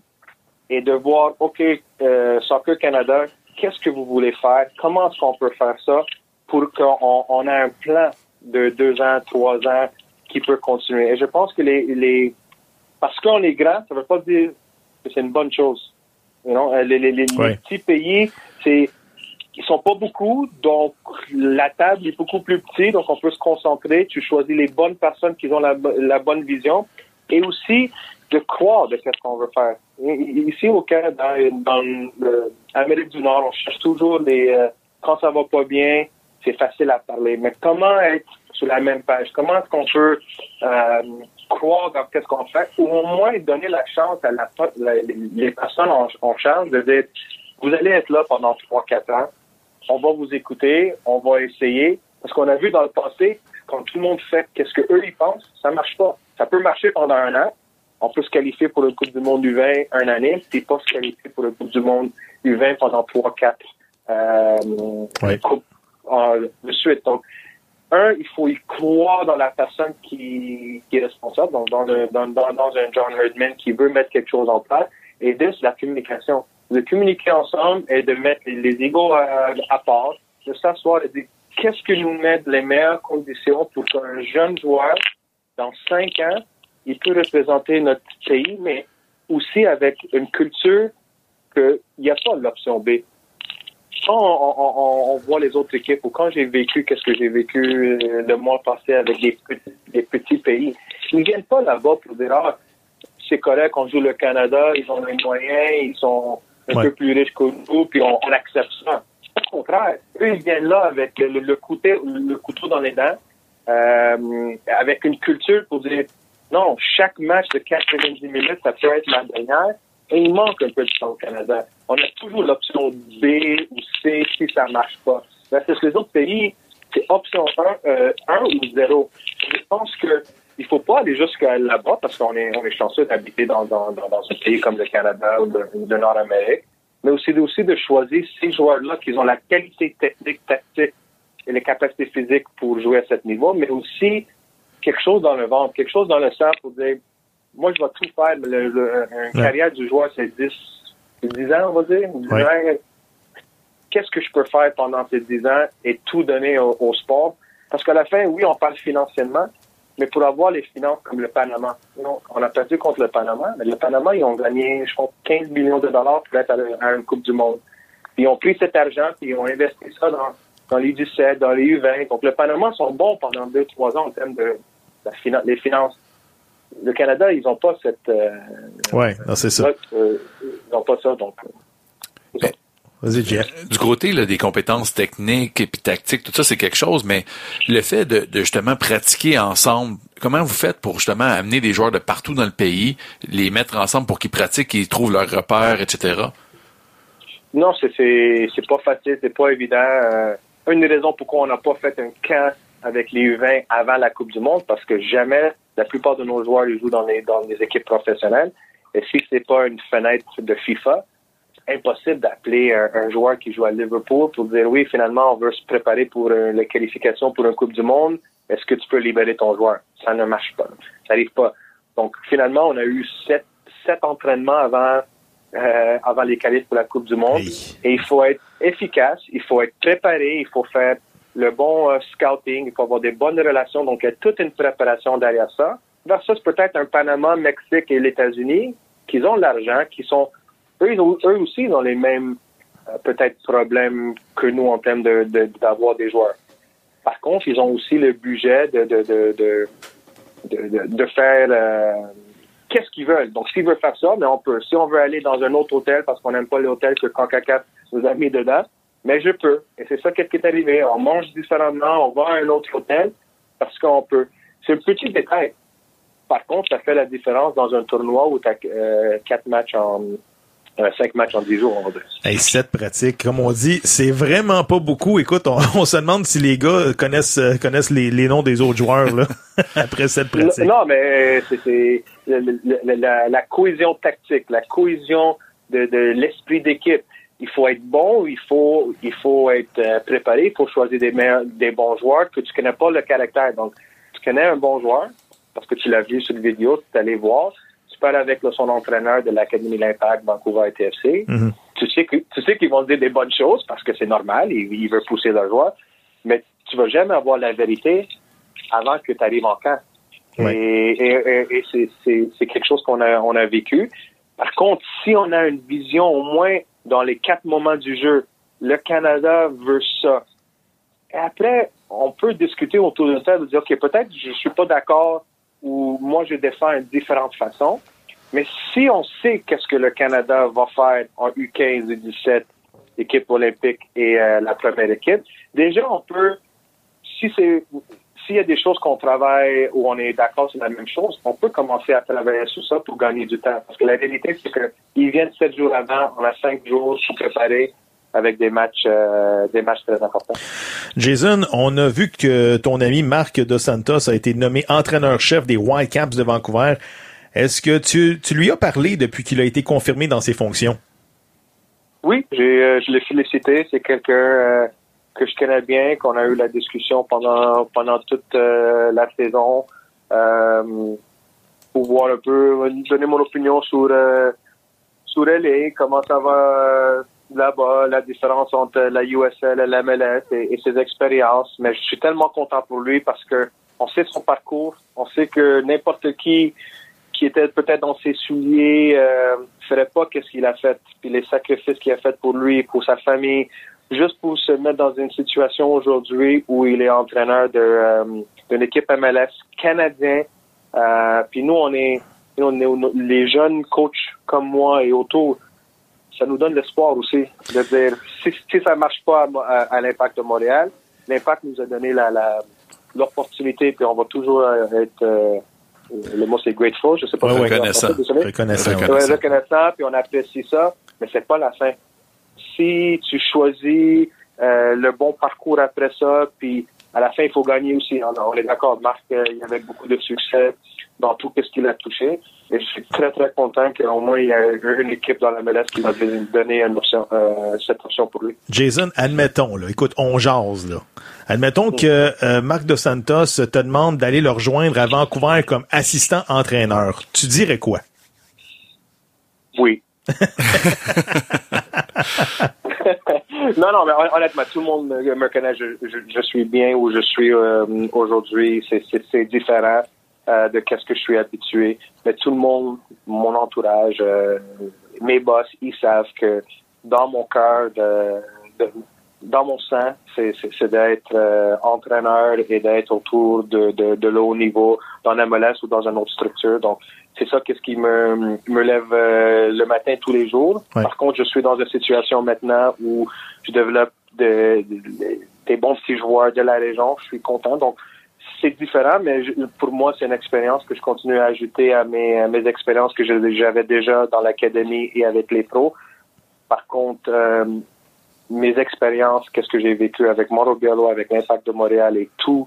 [SPEAKER 7] et de voir, OK, euh, Soccer Canada, qu'est-ce que vous voulez faire? Comment est-ce qu'on peut faire ça pour qu'on on ait un plan de deux ans, trois ans qui peut continuer? Et je pense que les, les parce qu'on est grand, ça ne veut pas dire que c'est une bonne chose. You know, euh, les, les, les, petits pays, c'est ils sont pas beaucoup, donc la table est beaucoup plus petite, donc on peut se concentrer. Tu choisis les bonnes personnes qui ont la, la bonne vision et aussi de croire de ce qu'on veut faire. Ici au Canada, dans l'Amérique du Nord, on cherche toujours les euh, quand ça va pas bien, c'est facile à parler. Mais comment être sur la même page? Comment est-ce qu'on peut euh, croire dans qu'est-ce qu'on fait ou au moins donner la chance à la, les personnes en, charge de dire vous allez être là pendant 3-4 ans, on va vous écouter, on va essayer. Parce qu'on a vu dans le passé, quand tout le monde fait qu'est-ce que eux ils pensent, ça marche pas. Ça peut marcher pendant un an. On peut se qualifier pour le Coupe du Monde U20 un année, puis pas se qualifier pour le Coupe du Monde U20 pendant 3-4 euh,
[SPEAKER 2] Ouais.
[SPEAKER 7] coupes en- de suite. Donc, un, il faut y croire dans la personne qui, qui est responsable, donc dans, le- dans, dans, dans un John Herdman qui veut mettre quelque chose en place. Et deux, c'est la communication. De communiquer ensemble et de mettre les, les égos à, à part, de s'asseoir et de dire qu'est-ce qui nous met les meilleures conditions pour qu'un jeune joueur, dans cinq ans, il peut représenter notre pays, mais aussi avec une culture qu'il n'y a pas l'option B. Quand on, on- on- on voit les autres équipes, ou quand j'ai vécu, qu'est-ce que j'ai vécu euh, le mois passé avec les petits, les petits pays, ils ne viennent pas là-bas pour dire, ah, c'est correct, on joue le Canada, ils ont les moyens, ils sont un
[SPEAKER 2] Ouais.
[SPEAKER 7] peu plus riches que nous, puis on, on accepte ça. Au contraire, eux, ils viennent là avec le, le couteau, le couteau dans les dents, euh, avec une culture pour dire, non, chaque match de 90 minutes, ça peut être la dernière, il manque un peu de temps au Canada. On a toujours l'option B ou C si ça marche pas. Parce que les autres pays, c'est option 1, euh, 1 ou 0. Je pense que il faut pas aller jusqu'à là-bas parce qu'on est, chanceux d'habiter dans, dans, dans, un pays comme le Canada ou de Nord-Amérique, mais aussi, aussi de choisir ces joueurs-là qui ont la qualité technique, tactique et les capacités physiques pour jouer à ce niveau, mais aussi quelque chose dans le ventre, quelque chose dans le sang pour dire, moi, je vais tout faire. mais Le, le- une
[SPEAKER 2] Ouais.
[SPEAKER 7] carrière du joueur, c'est 10, c'est 10 ans, on va dire. 10
[SPEAKER 2] Ouais.
[SPEAKER 7] ans. Qu'est-ce que je peux faire pendant ces 10 ans et tout donner au, au sport? Parce qu'à la fin, oui, on parle financièrement, mais pour avoir les finances comme le Panama. On a perdu contre le Panama, mais le Panama, ils ont gagné, je crois, 15 millions de dollars pour être à, une Coupe du Monde. Puis ils ont pris cet argent, puis ils ont investi ça dans, dans les 17, dans les U20. Donc le Panama sont bons pendant 2-3 ans en termes de la les finances. Le Canada, ils n'ont pas cette... euh,
[SPEAKER 2] Ouais, non, c'est ça.
[SPEAKER 7] euh, ils n'ont pas ça, donc... euh, ça.
[SPEAKER 2] Vas-y, Jeff.
[SPEAKER 3] du côté là, des compétences techniques et puis tactiques, tout ça, c'est quelque chose, mais le fait de, de justement pratiquer ensemble, comment vous faites pour justement amener des joueurs de partout dans le pays, les mettre ensemble pour qu'ils pratiquent, qu'ils trouvent leurs repères, etc.
[SPEAKER 7] Non, c'est pas facile, c'est pas évident. Euh, une des raisons pourquoi on n'a pas fait un camp avec les U20 avant la Coupe du Monde, parce que jamais la plupart de nos joueurs ils jouent dans les dans les équipes professionnelles. Et si c'est pas une fenêtre de FIFA, c'est impossible d'appeler un, un joueur qui joue à Liverpool pour dire oui, finalement on veut se préparer pour euh, la qualification pour une Coupe du Monde. Est-ce que tu peux libérer ton joueur? Ça ne marche pas, ça n'arrive pas. Donc finalement, on a eu sept sept entraînements avant euh, avant les qualifs pour la Coupe du Monde. Et il faut être efficace, il faut être préparé, il faut faire le bon euh, scouting, il faut avoir des bonnes relations. Donc, il y a toute une préparation derrière ça. Versus peut-être un Panama, Mexique et les États-Unis qui ont l'argent, qui sont eux, aussi ils ont les mêmes euh, peut-être problèmes que nous en termes de de- d'avoir des joueurs. Par contre, ils ont aussi le budget de de de de, de, de- de faire euh, qu'est-ce qu'ils veulent. Donc, s'ils veulent faire ça, mais on peut. Si on veut aller dans un autre hôtel parce qu'on n'aime pas l'hôtel que CONCACAF nous a mis dedans, mais je peux. Et c'est ça qui est arrivé. On mange différemment, on va à un autre hôtel parce qu'on peut. C'est un petit détail. Par contre, ça fait la différence dans un tournoi où tu as quatre matchs en euh, cinq matchs en dix jours, on.
[SPEAKER 2] Hey, sept pratiques, comme on dit, c'est vraiment pas beaucoup. Écoute, on, on se demande si les gars connaissent euh, connaissent les, les noms des autres joueurs là après sept pratiques.
[SPEAKER 7] Non, mais c'est c'est la, la cohésion tactique, la cohésion de, de l'esprit d'équipe. Il faut être bon, il faut il faut être euh, préparé, il faut choisir des meilleurs, des bons joueurs que tu connais pas le caractère. Donc, tu connais un bon joueur parce que tu l'as vu sur le vidéo, tu es allé voir. Tu parles avec son entraîneur de l'Académie L'Impact Vancouver TFC.
[SPEAKER 2] Mhm.
[SPEAKER 7] Tu sais que tu sais qu'ils vont dire des bonnes choses parce que c'est normal, ils, ils veulent pousser leur joueur, mais tu vas jamais avoir la vérité avant que tu arrives en camp. Et, et, et- et c'est quelque chose qu'on a, on a vécu. Par contre, si on a une vision au moins dans les quatre moments du jeu, le Canada veut ça. Et après, on peut discuter autour de ça, de dire, OK, peut-être je suis pas d'accord ou moi je défends une différente façon. Mais si on sait qu'est-ce que le Canada va faire en U15, U17, équipe olympique et euh, la première équipe, déjà on peut, si c'est s'il y a des choses qu'on travaille ou on est d'accord sur la même chose, on peut commencer à travailler sur ça pour gagner du temps. Parce que la réalité, c'est qu'ils viennent sept jours avant, on a cinq jours pour préparer avec des matchs, euh, des matchs très importants.
[SPEAKER 2] Jason, on a vu que ton ami Marc Dos Santos a été nommé entraîneur-chef des Whitecaps de Vancouver. Est-ce que tu, tu lui as parlé depuis qu'il a été confirmé dans ses fonctions?
[SPEAKER 7] Oui, j'ai, euh, je l'ai félicité. C'est quelqu'un euh, que je connais bien, qu'on a eu la discussion pendant pendant toute euh, la saison, euh, pour voir un peu, donner mon opinion sur euh, sur LA, comment ça va, là-bas, la différence entre la USL et la et ses expériences. Mais je suis tellement content pour lui parce que on sait son parcours, on sait que n'importe qui qui était peut-être dans ses souliers euh, ferait pas qu'est-ce qu'il a fait, puis les sacrifices qu'il a fait pour lui, pour sa famille, juste pour se mettre dans une situation aujourd'hui où il est entraîneur de euh, d'une équipe MLS canadien. Euh, puis nous, on est, on est les jeunes coachs comme moi et autour. Ça nous donne l'espoir aussi de dire si, si ça marche pas à, à- à l'impact de Montréal, l'impact nous a donné la la- l'opportunité, puis on va toujours euh, être euh, le mot c'est grateful, je sais pas
[SPEAKER 2] Ouais,
[SPEAKER 3] Reconnaissant.
[SPEAKER 7] français.
[SPEAKER 2] Reconnaissant. Ouais,
[SPEAKER 7] reconnaissant, puis on apprécie ça, mais c'est pas la fin. Si tu choisis euh, le bon parcours après ça, puis à la fin, il faut gagner aussi. On, on est d'accord, Marc, euh, il y avait beaucoup de succès dans tout ce qu'il a touché. Et je suis très, très content qu'au moins il y a une équipe dans la MLS qui va donner une option, euh, cette option pour lui.
[SPEAKER 2] Jason, admettons, là, écoute, on jase, là. Admettons que euh, Marc Dos Santos te demande d'aller le rejoindre à Vancouver comme assistant entraîneur. Tu dirais quoi?
[SPEAKER 7] Oui. non, non, mais hon- honnêtement, tout le monde me, connaît. Je, suis bien où je suis euh, aujourd'hui. C'est- différent euh, de qu'est-ce que je suis habitué. Mais tout le monde, mon entourage, euh, mes boss, ils savent que dans mon cœur, dans mon sang, c'est d'être entraîneur et d'être autour de, de, de niveau dans la MLS ou dans une autre structure. Donc, c'est ça qu'est-ce qui me, me lève euh, le matin tous les jours.
[SPEAKER 2] Ouais.
[SPEAKER 7] Par contre, je suis dans une situation maintenant où je développe de- de- des bons petits joueurs de la région. Je suis content. Donc, c'est différent, mais je- pour moi, c'est une expérience que je continue à ajouter à mes, à mes expériences que j'avais déjà dans l'académie et avec les pros. Par contre, euh, mes expériences, qu'est-ce que j'ai vécu avec Mauro Biello, avec l'Impact de Montréal et tout,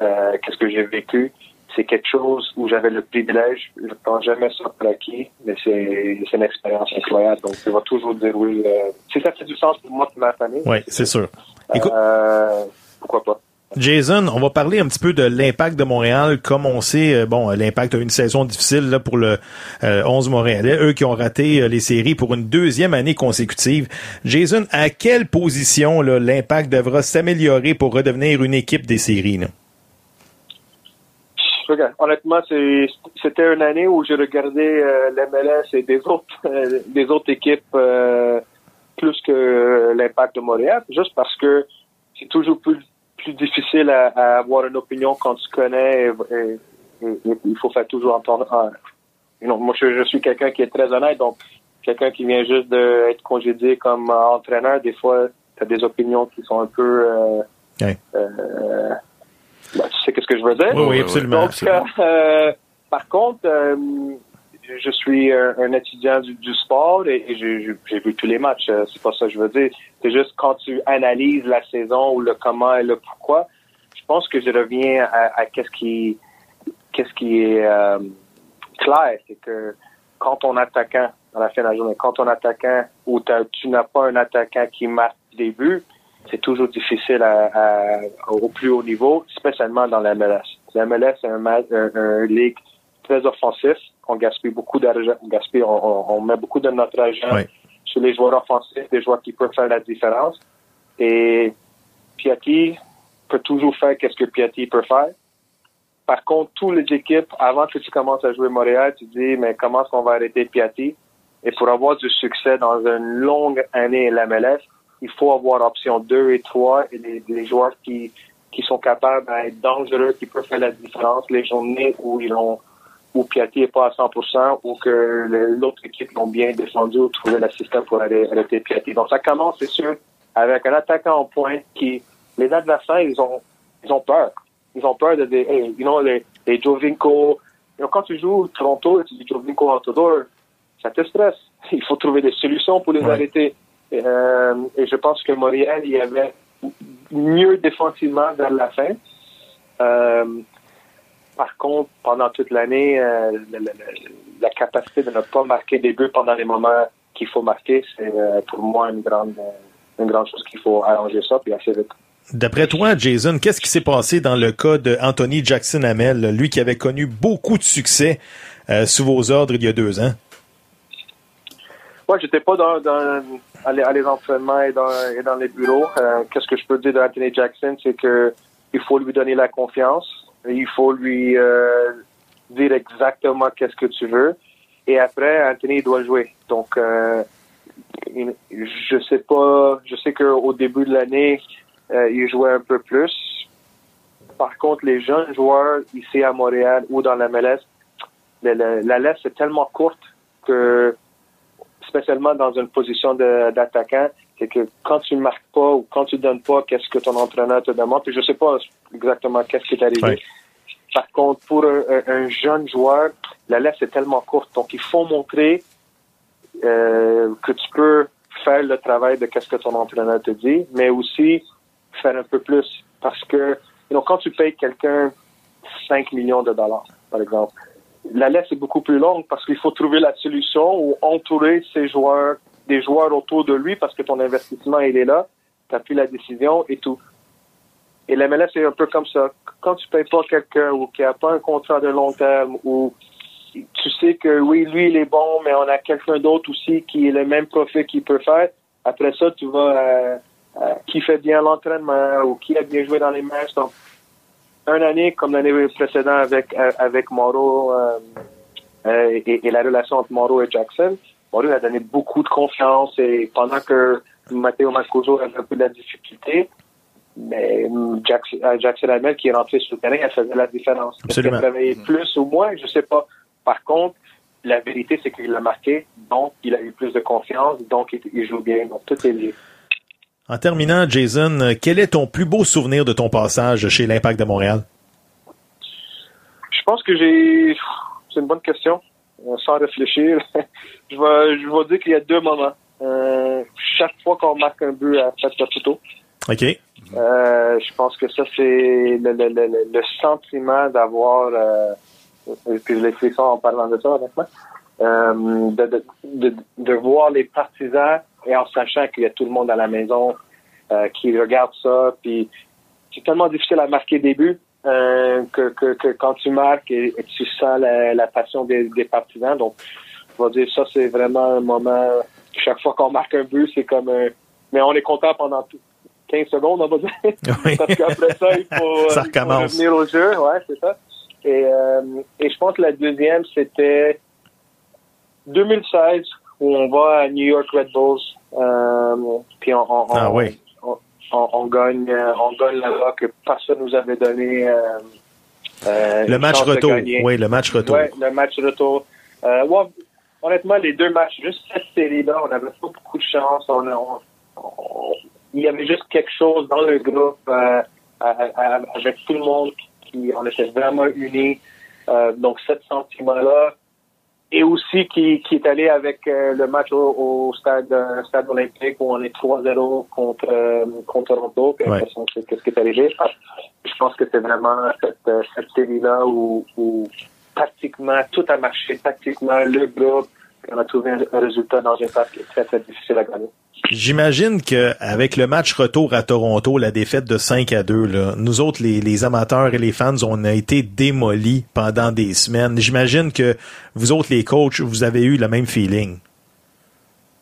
[SPEAKER 7] euh, qu'est-ce que j'ai vécu, c'est quelque chose où j'avais le privilège. Je ne prends jamais ça pour acquis, mais c'est une expérience incroyable. Donc, je vais toujours dire oui. euh, si ça fait du sens pour moi et ma famille,
[SPEAKER 2] Oui, c'est sûr. Écoute,
[SPEAKER 7] euh, pourquoi pas?
[SPEAKER 2] Jason, on va parler un petit peu de l'impact de Montréal. Comme on sait, euh, bon, euh, l'impact a une saison difficile là, pour le euh, 11 Montréalais, eux qui ont raté euh, les séries pour une deuxième année consécutive. Jason, à quelle position l'impact devra s'améliorer pour redevenir une équipe des séries? là?
[SPEAKER 7] Regarde, honnêtement, c'était une année où j'ai regardé euh, l'MLS et des autres, euh, des autres équipes euh, plus que l'impact de Montréal, juste parce que c'est toujours plus, plus difficile à, à avoir une opinion quand tu connais et, et- et- et il faut faire toujours entendre. ah, moi, je, je suis quelqu'un qui est très honnête, donc quelqu'un qui vient juste d'être congédié comme euh, entraîneur, des fois, tu as des opinions qui sont un peu... Euh, Euh, ben, tu sais qu'est-ce que je veux dire?
[SPEAKER 2] Oui, absolument.
[SPEAKER 7] Donc,
[SPEAKER 3] absolument.
[SPEAKER 7] euh, par contre, euh, je suis un, un étudiant du, du sport et, et j'ai vu tous les matchs. euh, C'est pas ça que je veux dire. C'est juste quand tu analyses la saison ou le comment et le pourquoi, je pense que je reviens à, à qu'est-ce qui, qu'est-ce qui est euh, clair, c'est que quand ton attaquant, à la fin de la journée, quand ton attaquant ou tu n'as pas un attaquant qui marque des buts, c'est toujours difficile à, à- au plus haut niveau, spécialement dans la MLS. La MLS, c'est un, un, un ligue très offensif. On gaspille beaucoup d'argent, on gaspille, on, met beaucoup de notre argent sur les joueurs offensifs, des joueurs qui peuvent faire la différence. Et Piatti peut toujours faire qu'est-ce que Piatti peut faire. Par contre, toutes les équipes, avant que tu commences à jouer Montréal, tu dis, mais comment est-ce qu'on va arrêter Piatti? Et pour avoir du succès dans une longue année MLS, il faut avoir option 2 et 3 et des, des joueurs qui, qui sont capables d'être dangereux, qui peuvent faire la différence les journées où ils ont où Piatti n'est pas à 100% ou que l'autre équipe l'ont bien défendu ou trouvé l'assistant pour arrêter Piatti. Donc ça commence, c'est sûr, avec un attaquant en pointe qui, les adversaires, ils ont, ils ont peur. Ils ont peur de des, hey, you know, les, les Jovinko. Quand tu joues Toronto et tu dis Jovinko Autodor, ça te stresse. Il faut trouver des solutions pour les
[SPEAKER 2] Ouais.
[SPEAKER 7] arrêter. Et, euh, et je pense que Montréal, il y avait mieux défensivement vers la fin. Euh, par contre, pendant toute l'année, euh, la, la- la- la capacité de ne pas marquer des buts pendant les moments qu'il faut marquer, c'est pour moi une grande, une grande chose qu'il faut arranger ça, puis assez vite.
[SPEAKER 2] D'après toi, Jason, qu'est-ce qui s'est passé dans le cas de Anthony Jackson Hamel, lui qui avait connu beaucoup de succès sous vos ordres il y a deux ans?
[SPEAKER 7] Moi, j'étais pas dans, dans à, à les entraînements et dans, les bureaux. Euh, Qu'est-ce que je peux dire d'Anthony Jackson, c'est que il faut lui donner la confiance. Il faut lui euh, dire exactement qu'est-ce que tu veux. Et après, Anthony doit jouer. Donc, euh, je sais pas. Je sais qu'au début de l'année, il jouait un peu plus. Par contre, les jeunes joueurs ici à Montréal ou dans la MLS, le- le- la laisse est tellement courte que, spécialement dans une position de- d'attaquant, c'est que quand tu ne marques pas ou quand tu donnes pas qu'est-ce que ton entraîneur te demande, puis je sais pas exactement qu'est-ce qui est arrivé.
[SPEAKER 2] Ouais.
[SPEAKER 7] Par contre, pour un, un- un jeune joueur, la laisse est tellement courte. Donc, il faut montrer euh, que tu peux faire le travail de qu'est-ce que ton entraîneur te dit, mais aussi faire un peu plus. Parce que you know, quand tu payes quelqu'un 5 millions de dollars, par exemple, la laisse est beaucoup plus longue parce qu'il faut trouver la solution ou entourer ses joueurs, des joueurs autour de lui parce que ton investissement, il est là, tu pris la décision et tout. Et la MLS est un peu comme ça. Quand tu payes pas quelqu'un ou qui a pas un contrat de long terme ou tu sais que oui, lui, il est bon, mais on a quelqu'un d'autre aussi qui est le même profil qu'il peut faire. Après ça, tu vas euh, euh, qui fait bien l'entraînement ou qui a bien joué dans les matchs. Donc, une année comme l'année précédente avec euh, avec Mauro euh, euh, et, et la relation entre Mauro et Jackson, Mauro a donné beaucoup de confiance et pendant que Matteo Mancuso avait un peu de la difficulté, mais Jackson, Jackson Hamel qui est rentré sur le terrain, elle faisait la différence. Est-ce qu'elle
[SPEAKER 2] Absolument.
[SPEAKER 7] travaillait plus ou moins, je sais pas. Par contre, la vérité, c'est qu'il l'a marqué, donc il a eu plus de confiance, donc il, il joue bien. Donc tout est lié.
[SPEAKER 2] En terminant, Jason, quel est ton plus beau souvenir de ton passage chez l'Impact de Montréal?
[SPEAKER 7] Je pense que j'ai. C'est une bonne question. Euh, Sans réfléchir, je vais, je vais dire qu'il y a deux moments. Euh, chaque fois qu'on marque un but à Saputo,
[SPEAKER 2] OK.
[SPEAKER 7] euh, je pense que ça, c'est le, le, le, le- sentiment d'avoir. Puis je l'explique ça en parlant de ça, honnêtement. De, de, de, de voir les partisans et en sachant qu'il y a tout le monde à la maison euh, qui regarde ça. Puis c'est tellement difficile à marquer des buts euh, que, que, que quand tu marques et, et tu sens la, la passion des, des partisans. Donc, je vais dire ça, c'est vraiment un moment. Chaque fois qu'on marque un but, c'est comme un. Mais on est content pendant tout- 15 secondes, on va dire.
[SPEAKER 2] Oui.
[SPEAKER 7] Parce qu'après ça, il faut,
[SPEAKER 2] Ça
[SPEAKER 7] euh, il faut
[SPEAKER 2] recommence.
[SPEAKER 7] revenir au jeu. Ouais, c'est ça. Et, euh, et je pense que la deuxième, c'était 2016, où on va à New York Red Bulls. Euh, puis on, on,
[SPEAKER 2] Ah
[SPEAKER 7] on-
[SPEAKER 2] oui.
[SPEAKER 7] on, on- on gagne, euh, on gagne là-bas que personne nous avait donné. euh,
[SPEAKER 2] Le match retour. Oui, le match retour.
[SPEAKER 7] Le match retour. Ouais, honnêtement, les deux matchs, juste cette série-là, on n'avait pas beaucoup de chance. On, il y avait juste quelque chose dans le groupe euh, avec tout le monde qui, on était vraiment unis. Euh, donc, ce sentiment-là, et aussi qui, qui est allé avec euh, le match au, au stade, euh, stade olympique où on est 3-0 contre, euh, contre Toronto. Puis
[SPEAKER 2] Ouais.
[SPEAKER 7] qu'est-ce qui est arrivé. Je pense que c'est vraiment cette, cette série-là où, où tactiquement, tout a marché. Tactiquement, le groupe, on a trouvé un, résultat dans une phase qui est très, très difficile à gagner.
[SPEAKER 2] J'imagine que avec le match retour à Toronto, la défaite de 5 à 2, là, nous autres, les, les amateurs et les fans, on a été démolis pendant des semaines. J'imagine que vous autres, les coachs, vous avez eu le même feeling.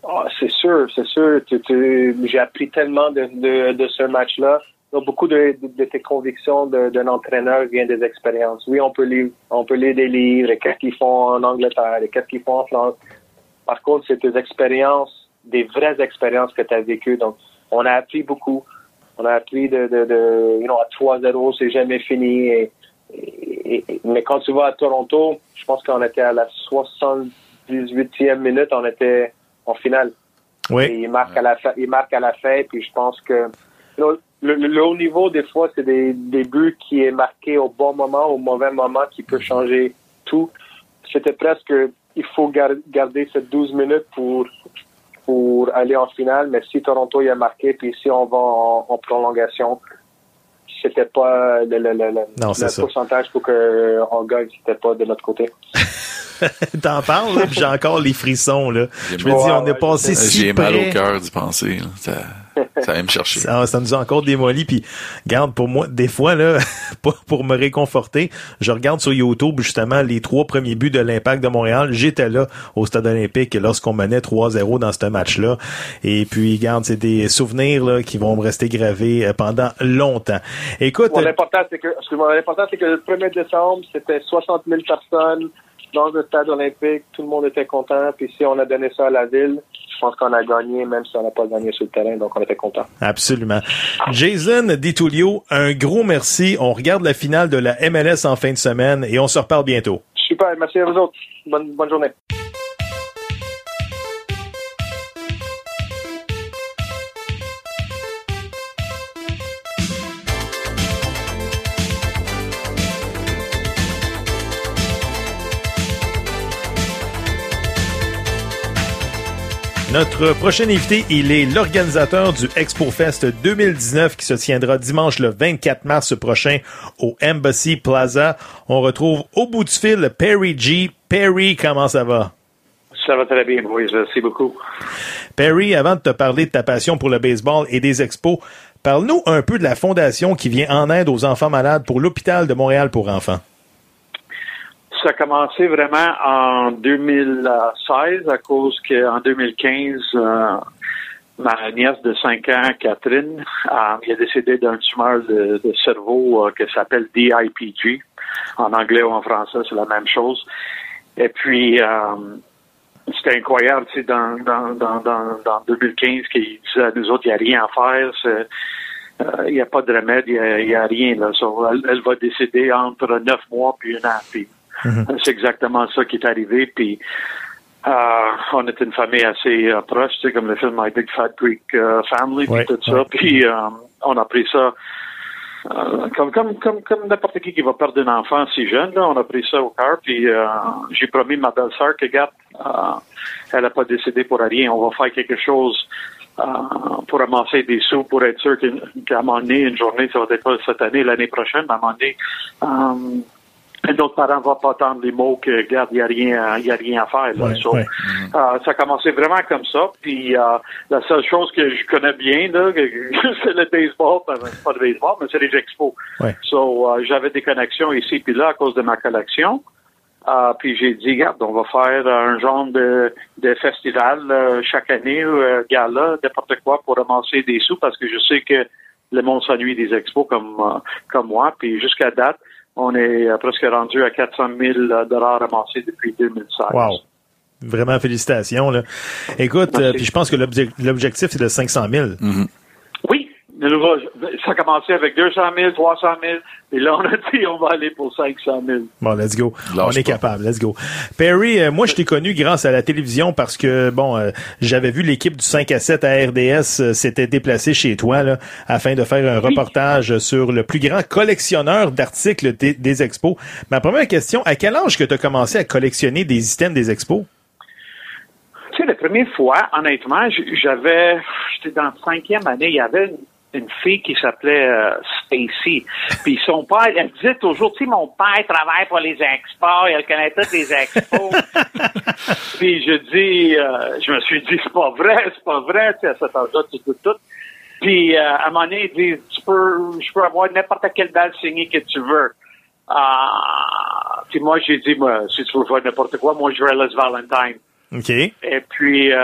[SPEAKER 7] Ah, c'est sûr, c'est sûr. J'ai appris tellement de, de, de ce match-là. Donc, beaucoup de, de, de tes convictions d'un entraîneur viennent des expériences. Oui, on peut lire, on peut lire des livres, et qu'est-ce qu'ils font en Angleterre, et qu'est-ce qu'ils font en France. Par contre, c'est tes expériences, des vraies expériences que tu as vécues. Donc, on a appris beaucoup. On a appris de, de, de you know, à 3-0, c'est jamais fini. Et, et- et- mais quand tu vas à Toronto, je pense qu'on était à la 78e minute, on était en finale. Et
[SPEAKER 2] Oui.
[SPEAKER 7] il marque à la fin, il marque à la fin, puis je pense que le, le- le haut niveau, des fois, c'est des, des buts qui est marqué au bon moment, au mauvais moment, qui peut changer tout. C'était presque, il faut gar- garder ces 12 minutes pour pour aller en finale, mais si Toronto y a marqué, puis si on va en, en prolongation, c'était pas le, le, le, le-
[SPEAKER 2] Non, c'est
[SPEAKER 7] le pourcentage pour que on gagne, c'était pas de notre côté.
[SPEAKER 2] T'en parles, là, puis j'ai encore les frissons. Là. Je me dis, on est passé si
[SPEAKER 3] J'ai mal au cœur d'y penser. là. Ça- va me chercher.
[SPEAKER 2] Ça, ça nous a encore démoli. Puis, garde pour moi, des fois, là, pour, pour me réconforter, je regarde sur YouTube, justement, les trois premiers buts de l'Impact de Montréal. J'étais là au Stade olympique lorsqu'on menait 3-0 dans ce match-là. Et puis, garde, c'est des souvenirs là, qui vont me rester gravés euh, pendant longtemps. Écoute,
[SPEAKER 7] Bon, L'important, c'est que, excuse-moi, l'important, c'est que le 1er décembre, c'était 60 000 personnes dans le stade olympique. Tout le monde était content. Puis si on a donné ça à la ville, je pense qu'on a gagné, même si on n'a pas gagné sur le terrain. Donc, on était content.
[SPEAKER 2] Absolument. Jason DiTullio, un gros merci. On regarde la finale de la MLS en fin de semaine et on se reparle bientôt.
[SPEAKER 7] Super. Merci à vous autres. Bonne, bonne journée.
[SPEAKER 2] Notre prochain invité, il est l'organisateur du Expo Fest 2019 qui se tiendra dimanche le 24 mars prochain au Embassy Plaza. On retrouve au bout du fil Perry G. Perry, comment ça va?
[SPEAKER 8] Ça va très bien, boys. Merci beaucoup.
[SPEAKER 2] Perry, avant de te parler de ta passion pour le baseball et des expos, parle-nous un peu de la fondation qui vient en aide aux enfants malades pour l'hôpital de Montréal pour enfants.
[SPEAKER 8] Ça a commencé vraiment en 2016 à cause qu'en 2015, euh, ma nièce de 5 ans, Catherine, euh, elle a décédé d'un tumeur de, cerveau euh, qui s'appelle DIPG. En anglais ou en français, c'est la même chose. Et puis, euh, c'était incroyable, tu sais, dans, dans, dans, dans, dans 2015, qu'il disait à nous autres, il n'y a rien à faire, euh, il n'y a pas de remède, il n'y a, rien. Elle, va décéder entre neuf mois puis un an. Puis, C'est exactement ça qui est arrivé. Puis, euh, on est une famille assez euh, proche, tu sais, comme le film My Big Fat Greek euh, Family, puis
[SPEAKER 2] Ouais,
[SPEAKER 8] tout ça. Puis, euh, on a pris ça comme comme comme comme n'importe qui qui va perdre un enfant si jeune, là, on a pris ça au cœur. Puis, j'ai promis ma belle-sœur que, regarde, euh, elle n'a pas décédé pour rien. On va faire quelque chose euh, pour amasser des sous, pour être sûr qu'à un moment donné, une journée, ça va être pas cette année, l'année prochaine, à un moment donné, euh, D'autres parents vont pas entendre les mots que, regarde, il n'y a rien, y a rien à faire. Là.
[SPEAKER 2] Ouais,
[SPEAKER 8] So,
[SPEAKER 2] ouais.
[SPEAKER 8] euh, ça a commencé vraiment comme ça. Puis euh, la seule chose que je connais bien, c'est le baseball. Ben, c'est pas le baseball, mais c'est les expos.
[SPEAKER 2] Ouais.
[SPEAKER 8] So, euh, j'avais des connexions ici puis là à cause de ma collection. Euh, puis j'ai dit, regarde, on va faire un genre de, de festival euh, chaque année, euh, gala, n'importe quoi pour ramasser des sous parce que je sais que le monde s'ennuie des expos comme euh, comme moi. Puis jusqu'à date, on est euh, presque rendu à 400 000 dollars ramassés depuis 2016.
[SPEAKER 2] Wow. Vraiment, félicitations. Là. Écoute, euh, puis je pense que l'obje- l'objectif, c'est de 500 000.
[SPEAKER 8] Oui, de nouveau, ça a commencé avec 200 000, 300 000, et là, on a dit, on va aller pour 500 000.
[SPEAKER 2] Bon, let's go.
[SPEAKER 3] Lâche
[SPEAKER 2] On est
[SPEAKER 3] pas.
[SPEAKER 2] capable, let's go. Perry, euh, moi, je t'ai connu grâce à la télévision parce que, bon, euh, j'avais vu l'équipe du 5 à 7 à RDS euh, s'était déplacée chez toi, là, afin de faire un reportage sur le plus grand collectionneur d'articles des, des expos. Ma première question, à quel âge que tu as commencé à collectionner des items des expos?
[SPEAKER 8] Tu sais, la première fois, honnêtement, j'avais, j'étais dans la cinquième année, il y avait une, une fille qui s'appelait euh, Stacy. Puis son père, elle disait toujours, tu sais, mon père travaille pour les expos, il connaît toutes les expos. Puis je dis, euh, je me suis dit, c'est pas vrai, c'est pas vrai, tu sais, à cet âge-là, tu doutes tout. Puis euh, à un moment donné, il dit, tu peux, je peux avoir n'importe quelle balle signée que tu veux. Ah, puis moi, j'ai dit, moi, si tu veux faire n'importe quoi, moi, je vais à Les Valentine.
[SPEAKER 2] OK.
[SPEAKER 8] Et puis, euh,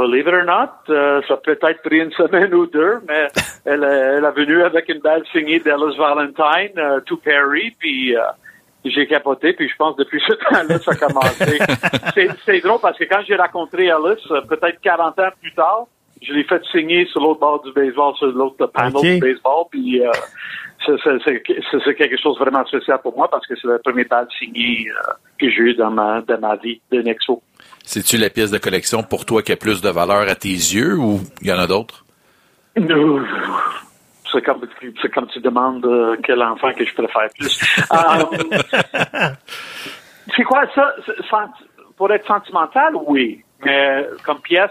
[SPEAKER 8] believe it or not, euh, ça a peut-être pris une semaine ou deux, mais elle, est- elle est venue avec une balle signée d'Alice Valentine, euh, to Perry, puis euh, j'ai capoté, puis je pense depuis ce temps-là, ça a commencé. c'est, drôle parce que quand j'ai rencontré Alice, euh, peut-être 40 ans plus tard, je l'ai fait signer sur l'autre bord du baseball, sur l'autre panel
[SPEAKER 2] Ok.
[SPEAKER 8] du baseball, puis c'est, quelque chose de vraiment spécial pour moi parce que c'est la première balle signée que j'ai eue dans ma, dans ma vie de Nexo.
[SPEAKER 3] C'est-tu la pièce de collection pour toi qui a plus de valeur à tes yeux ou il y en a d'autres?
[SPEAKER 8] Non. C'est comme, tu demandes euh, quel enfant que je préfère plus. Euh, c'est quoi ça? Pour être sentimental, oui. Mais comme pièce,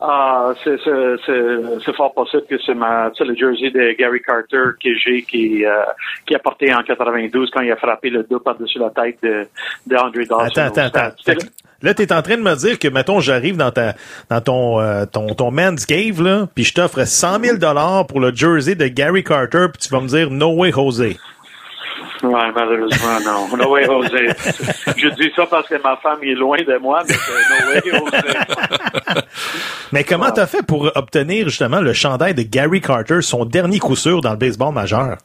[SPEAKER 8] Ah, c'est, c'est, c'est, c'est fort possible que c'est ma, le jersey de Gary Carter que j'ai qui, euh, qui a porté en 92 quand il a frappé le dos par-dessus la tête de, de Andre Dawson.
[SPEAKER 2] Attends, attends, attends. Là, t'es en train de me dire que, mettons, j'arrive dans ta, dans ton, euh, ton, ton man's cave, là, puis je t'offre 100 000 dollars pour le jersey de Gary Carter, puis tu vas me dire, no way, José.
[SPEAKER 8] Ouais, malheureusement, non. No way, José. Je dis ça parce que ma femme est loin de moi, mais c'est no way, José.
[SPEAKER 2] Mais comment t'as fait pour obtenir, justement, le chandail de Gary Carter, son dernier coup sûr dans le baseball majeur?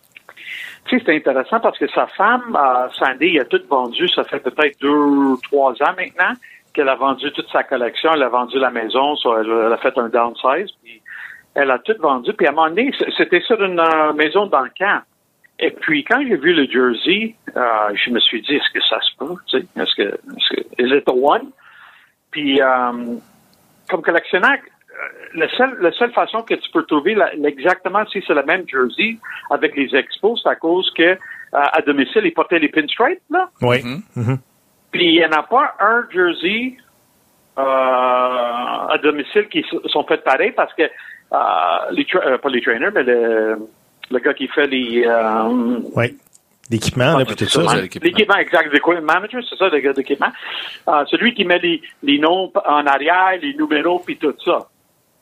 [SPEAKER 8] Tu sais, c'est intéressant parce que sa femme, euh, Sandy, a tout vendu, ça fait peut-être deux, trois ans maintenant qu'elle a vendu toute sa collection, elle a vendu la maison, so elle, elle a fait un downsize, puis elle a tout vendu, puis à un moment donné, c'était sur une euh, maison dans le camp. Et puis, quand j'ai vu le jersey, euh, je me suis dit, est-ce que ça se peut? Tu sais, est-ce que, est-ce que, is it the one? Puis, euh, comme collectionneur, euh, la seule, la seule façon que tu peux trouver la- exactement si c'est le même jersey avec les expos, c'est à cause que euh, à domicile, ils portaient les pinstripes, là.
[SPEAKER 2] Oui.
[SPEAKER 8] Puis il n'y en a pas un jersey euh, à domicile qui sont faits pareil parce que euh, les tra- euh, pas les trainers, mais le, le gars qui fait les euh,
[SPEAKER 2] Oui. L'équipement, là, puis tout ça.
[SPEAKER 3] ça, l'équipement.
[SPEAKER 8] L'équipement exact, l'équipement manager, c'est ça, le gars d'équipement. Euh, celui qui met les, les noms en arrière, les numéros, puis tout ça.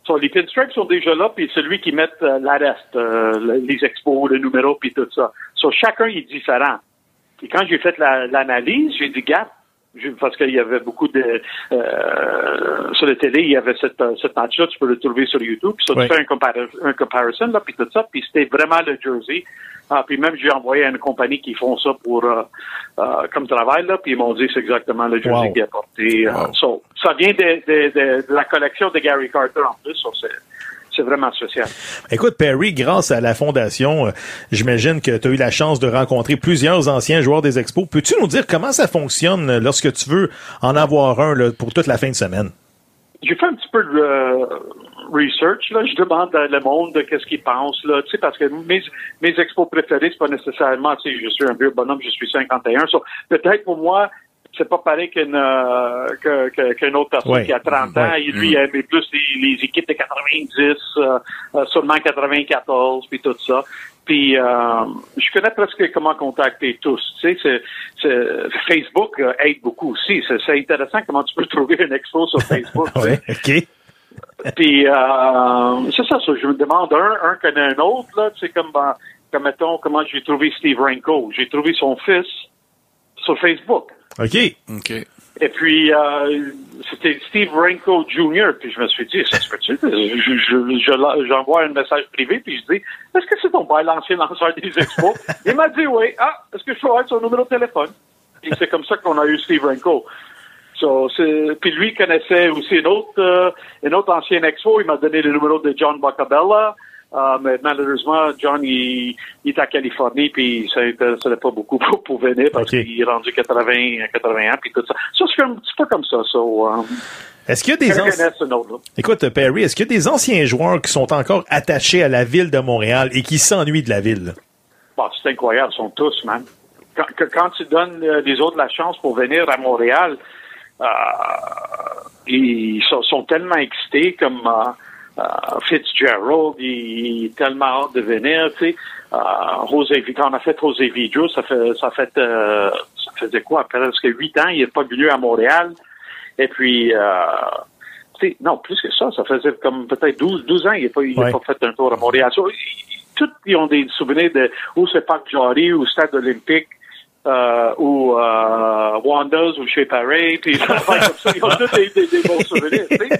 [SPEAKER 8] So, les pinstripes sont déjà là, puis celui qui met euh, la reste, euh, le- les expos, le numéro, puis tout ça. So, chacun est différent. Et quand j'ai fait la- l'analyse, j'ai dit, gars, parce qu'il y avait beaucoup de... Euh, sur la télé, il y avait cette, euh, cette match-là, tu peux le trouver sur YouTube. Puis ça,
[SPEAKER 2] Oui.
[SPEAKER 8] tu fais un, un comparison, là, puis tout ça, puis c'était vraiment le jersey. Ah, puis même, j'ai envoyé à une compagnie qui font ça pour euh, euh, comme travail, là, puis ils m'ont dit c'est exactement le jersey
[SPEAKER 2] Wow.
[SPEAKER 8] qu'il a porté. euh,
[SPEAKER 3] Wow.
[SPEAKER 8] so, ça vient de, de, de, de la collection de Gary Carter en plus, so c'est, vraiment spécial.
[SPEAKER 2] Écoute, Perry, grâce à la fondation, euh, j'imagine que tu as eu la chance de rencontrer plusieurs anciens joueurs des expos. Peux-tu nous dire comment ça fonctionne euh, lorsque tu veux en avoir un là, pour toute la fin de semaine?
[SPEAKER 8] J'ai fait un petit peu de euh, research, là. Je demande à le monde de qu'est-ce qu'ils pensent, là. Tu sais, parce que mes, mes expos préférés, c'est pas nécessairement, tu sais, je suis un vieux bonhomme, je suis 51. So, peut-être pour moi, c'est pas pareil qu'une, euh, que, que- qu'une autre personne
[SPEAKER 2] Ouais.
[SPEAKER 8] qui a 30 ans.
[SPEAKER 2] Ouais.
[SPEAKER 8] Il, lui, il aimait plus les, les équipes de 90, euh, euh, seulement 94, puis tout ça. Puis, euh, je connais presque comment contacter tous. Tu sais, c'est, c'est- Facebook euh, aide beaucoup aussi. C'est, c'est intéressant comment tu peux trouver une expo sur Facebook.
[SPEAKER 2] Oui, OK.
[SPEAKER 8] Puis euh, c'est ça, ça, je me demande un, un connaît un autre, là, tu sais, comme, euh, comme mettons, comment j'ai trouvé Steve Renko. J'ai trouvé son fils sur Facebook.
[SPEAKER 2] OK.
[SPEAKER 3] OK.
[SPEAKER 8] Et puis, euh, c'était Steve Renko Jr., puis je me suis dit, ça se fait-tu? Je, je, je, j'envoie un message privé, puis je dis, est-ce que c'est ton père, l'ancien lanceur des expos? Il m'a dit oui. Ah, est-ce que je peux avoir son numéro de téléphone? Et c'est comme ça qu'on a eu Steve Renko. So, c'est- puis lui il connaissait aussi une autre, euh, une autre ancienne expo. Il m'a donné le numéro de John Bacabella. Euh, mais malheureusement, John, il, il est à Californie, puis ça n'intéressait pas beaucoup pour, pour venir parce qu'il est rendu 80, 80 ans, puis tout ça. Ça, c'est un petit peu comme ça. So, um,
[SPEAKER 2] Est-ce qu'il y a des anciens... Écoute, Perry, est-ce qu'il y a des anciens joueurs qui sont encore attachés à la ville de Montréal et qui s'ennuient de la ville?
[SPEAKER 8] Bon, c'est incroyable, ils sont tous, man. Quand, que- quand tu donnes euh, les autres la chance pour venir à Montréal, euh, ils sont, sont tellement excités comme euh, euh, Fitzgerald, il est tellement hâte de venir, tu sais. Euh, José, quand on a fait José Vidro, ça fait, ça fait, euh, ça faisait quoi, presque huit ans, il n'est pas venu à Montréal. Et puis, euh, tu sais, non, plus que ça, ça faisait comme peut-être 12, 12 ans, il n'a pas,
[SPEAKER 2] Ouais.
[SPEAKER 8] pas fait un tour à Montréal. So, ils- tous, ils ont des souvenirs de où c'est Parc Jarry, ou Stade olympique, euh, ou euh, Wanda's, ou chez Paris, puis comme ça. Ils ont tous des, des, des bons souvenirs, tu sais.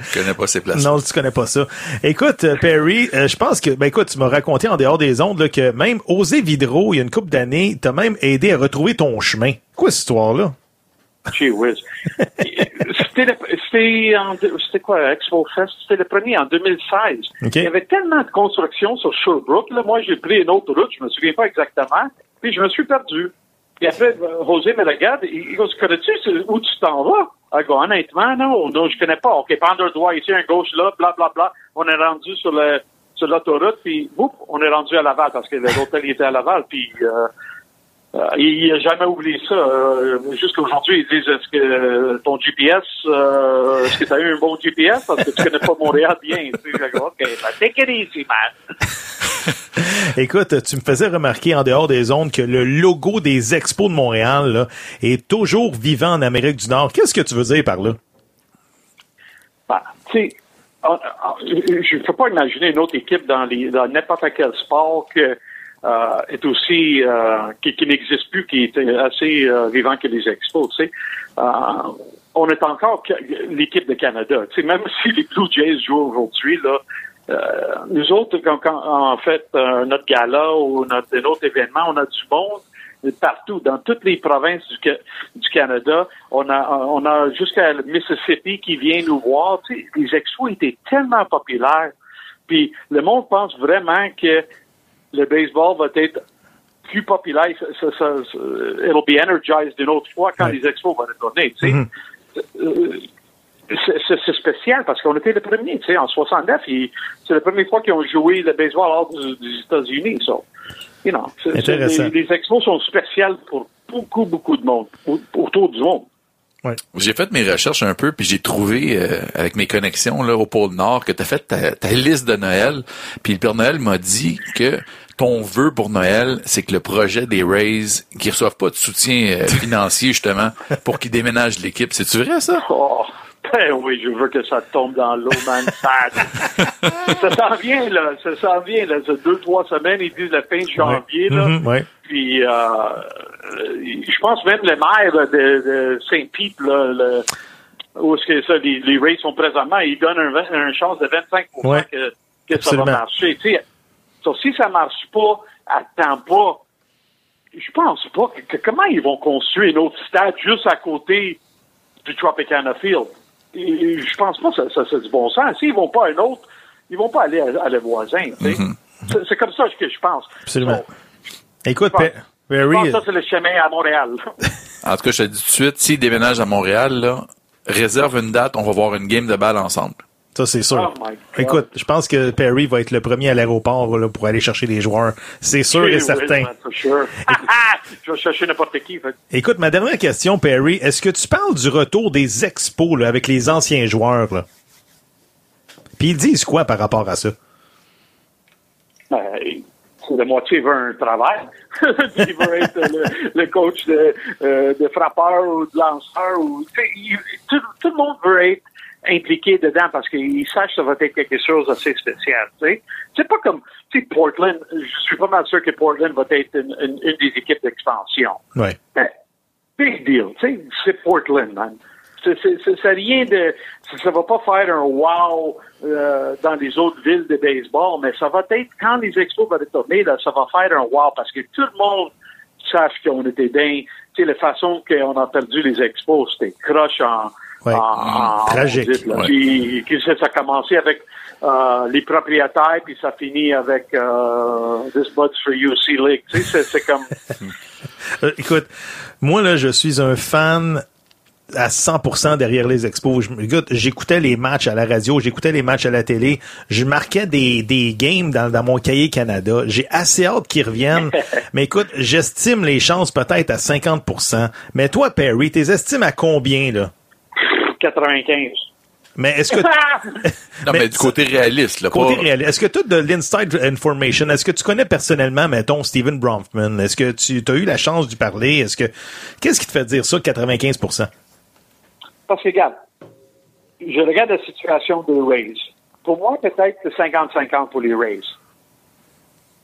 [SPEAKER 3] Je connais pas ces places.
[SPEAKER 2] Non, tu connais pas ça. Écoute, euh, Perry, euh, je pense que, ben écoute, tu m'as raconté en dehors des ondes là, que même Osé Vidro, il y a une couple d'années, t'as même aidé à retrouver ton chemin. Quoi cette histoire-là?
[SPEAKER 8] Gee whiz. C'était quoi, Expo Fest? C'était le premier en 2016.
[SPEAKER 2] OK.
[SPEAKER 8] Il y avait tellement de construction sur Sherbrooke. Là, moi, j'ai pris une autre route, je me souviens pas exactement, puis je me suis perdu. Puis après, euh, José me regarde, il il dit, connais-tu où tu t'en vas? Ah, honnêtement, non, non, je connais pas. OK, prendre un droit ici, un gauche là, bla, bla, bla. On est rendu sur le, sur l'autoroute, puis, boum, on est rendu à Laval, parce que l'hôtel était à Laval, puis, euh, euh, il n'a jamais oublié ça. Euh, Jusqu'aujourd'hui, ils disent est-ce que euh, ton GPS, euh, est-ce que tu as eu un bon GPS parce que tu connais pas Montréal bien. Tu sais, Fait que, OK, ben, take it easy, man.
[SPEAKER 2] Écoute, tu me faisais remarquer en dehors des zones que le logo des Expos de Montréal là, est toujours vivant en Amérique du Nord. Qu'est-ce que tu veux dire par là?
[SPEAKER 8] Ben, tu sais, on- on- je ne peux pas imaginer une autre équipe dans, les- dans n'importe quel sport que euh, est aussi euh, qui, qui n'existe plus, qui est assez euh, vivant que les expos. Tu sais, Euh, on est encore l'équipe de Canada. Tu sais, même si les Blue Jays jouent aujourd'hui, là, euh, nous autres, quand, quand en fait euh, notre gala ou notre, un autre événement, on a du monde partout, dans toutes les provinces du, du Canada. On a, on a jusqu'à Mississippi qui vient nous voir. Tu sais, les expos étaient tellement populaires. Puis le monde pense vraiment que le baseball va être plus populaire. Ça, ça, ça- ça- it'll be energized une autre fois quand
[SPEAKER 2] Ouais.
[SPEAKER 8] les expos vont retourner. Tu sais.
[SPEAKER 2] Mhm.
[SPEAKER 8] Euh, c'est- spécial parce qu'on était les premiers, tu sais, en 69, ils- c'est la première fois qu'ils ont joué le baseball hors du- des États-Unis, ça. You know, les, les expos sont spéciales pour beaucoup, beaucoup de monde, au- autour du monde.
[SPEAKER 3] J'ai fait mes recherches un peu, puis j'ai trouvé, euh, avec mes connexions là, au pôle Nord, que tu as fait ta, ta liste de Noël. Puis le Père Noël m'a dit que ton vœu pour Noël, c'est que le projet des Rays, qu'ils reçoivent pas de soutien euh, financier, justement, pour qu'ils déménagent l'équipe. C'est-tu vrai, ça?
[SPEAKER 8] Oh, ben oui, je veux que ça tombe dans l'eau, man. Ça, ça s'en vient, là. Ça s'en vient, là. C'est deux, trois semaines, ils disent la fin de janvier, là.
[SPEAKER 2] Mhm, ouais.
[SPEAKER 8] Puis, euh, je pense même le maire de, de Saint-Pete, là, le, où est-ce que ça, les, les sont présentement, ils donnent un, chance de 25
[SPEAKER 2] Ouais.
[SPEAKER 8] que, que ça va marcher. So, si ça marche pas, attends pas. Je pense pas que, que- comment ils vont construire un autre stade juste à côté du Tropicana Field? Et je pense pas que ça, ça, c'est du bon sens. S'ils vont pas à un autre, ils vont pas aller à, à le voisin. sais. C'est- comme ça que je pense.
[SPEAKER 2] Absolument.
[SPEAKER 8] So,
[SPEAKER 2] Écoute,
[SPEAKER 8] je pense-
[SPEAKER 2] Pe-
[SPEAKER 8] je
[SPEAKER 2] Perry,
[SPEAKER 8] pense que ça, c'est le chemin à Montréal.
[SPEAKER 3] En tout cas, je te dis tout de suite, s'ils déménagent à Montréal, là, réserve une date, on va voir une game de balle ensemble.
[SPEAKER 2] Ça c'est sûr.
[SPEAKER 8] Oh.
[SPEAKER 2] Écoute, je pense que Perry va être le premier à l'aéroport là, pour aller chercher les joueurs. C'est sûr et certain.
[SPEAKER 8] for sure. je vais chercher n'importe qui. fait.
[SPEAKER 2] Écoute, ma dernière question, Perry, est-ce que tu parles du retour des expos là, avec les anciens joueurs? Là? Puis ils disent quoi par rapport à ça?
[SPEAKER 8] Ben, la moitié veut un travail. il veut être le, le coach de, euh, de frappeur ou de lanceur. Ou, tout, tout le monde veut être impliqué dedans parce qu'il sache que ça va être quelque chose d'assez spécial. Tu sais. C'est pas comme tu sais, Portland. Je suis pas mal sûr que Portland va être une, une- une des équipes d'expansion.
[SPEAKER 2] Ouais.
[SPEAKER 8] Ben, big deal. Tu sais, c'est Portland, man. C'est rien de. Ça, ça va pas faire un wow euh, dans les autres villes de baseball, mais ça va être quand les expos vont retourner, là, ça va faire un wow parce que tout le monde sache qu'on était bien. Tu sais, la façon qu'on a perdu les expos, c'était croche en.
[SPEAKER 2] Ouais.
[SPEAKER 8] en- en-
[SPEAKER 2] Tragique.
[SPEAKER 3] Ouais.
[SPEAKER 8] Puis, que ça, ça a commencé avec euh, les propriétaires, puis ça finit avec euh, This Buds for UC League. Tu sais, c'est, comme.
[SPEAKER 2] Euh, écoute, moi là, je suis un fan à 100% derrière les expos. J'écoutais les matchs à la radio, j'écoutais les matchs à la télé, je marquais des, des games dans, dans mon cahier Canada. J'ai assez hâte qu'ils reviennent. Mais écoute, j'estime les chances peut-être à 50%. Mais toi, Perry, t'es estimes à combien, là?
[SPEAKER 8] 95.
[SPEAKER 2] Mais est-ce que...
[SPEAKER 3] Non, mais, du côté réaliste, là,
[SPEAKER 2] Côté
[SPEAKER 3] pas-
[SPEAKER 2] réel, est-ce que tu as de l'inside information? Est-ce que tu connais personnellement, mettons, Steven Bronfman? Est-ce que tu as eu la chance d'y parler? Est-ce que qu'est-ce qui te fait dire ça, 95%
[SPEAKER 8] Parce que, regarde, je regarde la situation des Rays. Pour moi, peut-être c'est 50-50 pour les Rays.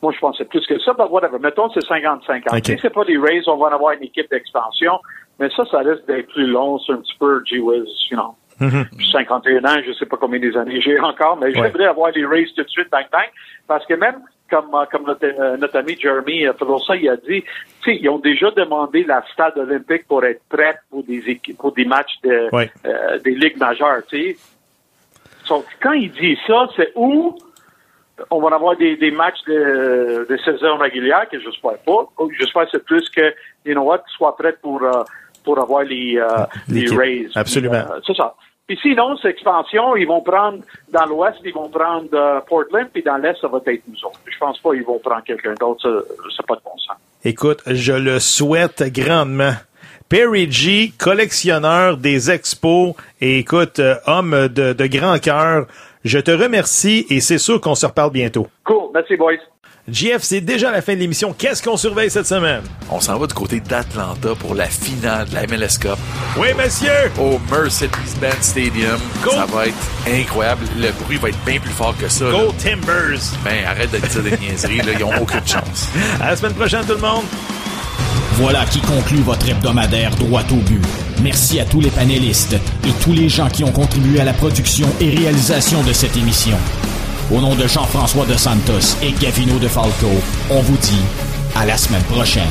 [SPEAKER 8] Moi, je pense que c'est plus que ça, mais whatever. Mettons, c'est 50-50.
[SPEAKER 2] Ok.
[SPEAKER 8] Si c'est pas les Rays, on va en avoir une équipe d'expansion. Mais ça, ça risque d'être plus long. C'est un petit peu, gee whiz, you know. J'ai 51 ans, je sais pas combien des années j'ai encore, mais j'aimerais avoir les Rays tout de suite, bang, bang. Parce que même, comme, euh, comme notre, euh, notre ami Jeremy euh, Pelosa, il a dit, tu sais, ils ont déjà demandé la stade olympique pour être prêts pour des équipes, pour des matchs de,
[SPEAKER 2] Ouais.
[SPEAKER 8] euh, des ligues majeures, tu sais. Donc, quand il dit ça, c'est où on va avoir des, des matchs de, de saison régulière que j'espère pas. J'espère que c'est plus que, you know what, soit prêt pour, euh, pour avoir les, euh, les. Rays.
[SPEAKER 2] Absolument.
[SPEAKER 8] Euh, c'est ça. Puis sinon, cette expansion, ils vont prendre dans l'ouest, ils vont prendre euh, Portland, puis dans l'est, ça va être nous autres. Je pense pas qu'ils vont prendre quelqu'un d'autre, n'a pas de bon sens.
[SPEAKER 2] Écoute, je le souhaite grandement. Perry G, collectionneur des expos et écoute, euh, homme de, de grand cœur, je te remercie et c'est sûr qu'on se reparle bientôt.
[SPEAKER 8] Cool, merci boys.
[SPEAKER 2] JF, c'est déjà la fin de l'émission. Qu'est-ce qu'on surveille cette semaine?
[SPEAKER 3] On s'en va du côté d'Atlanta pour la finale de la MLS Cup
[SPEAKER 2] Oui, monsieur!
[SPEAKER 3] au Mercedes-Benz Stadium.
[SPEAKER 2] Go!
[SPEAKER 3] Ça va être incroyable. Le bruit va être bien plus fort que ça. là.
[SPEAKER 2] Go Timbers!
[SPEAKER 3] Ben, arrête de dire des niaiseries, là. Ils ont aucune chance.
[SPEAKER 2] À la semaine prochaine, tout le monde!
[SPEAKER 1] Voilà qui conclut votre hebdomadaire droit au but. Merci à tous les panélistes et tous les gens qui ont contribué à la production et réalisation de cette émission. Au nom de Jean-François de Santos et Gavino de Falco, on vous dit à la semaine prochaine.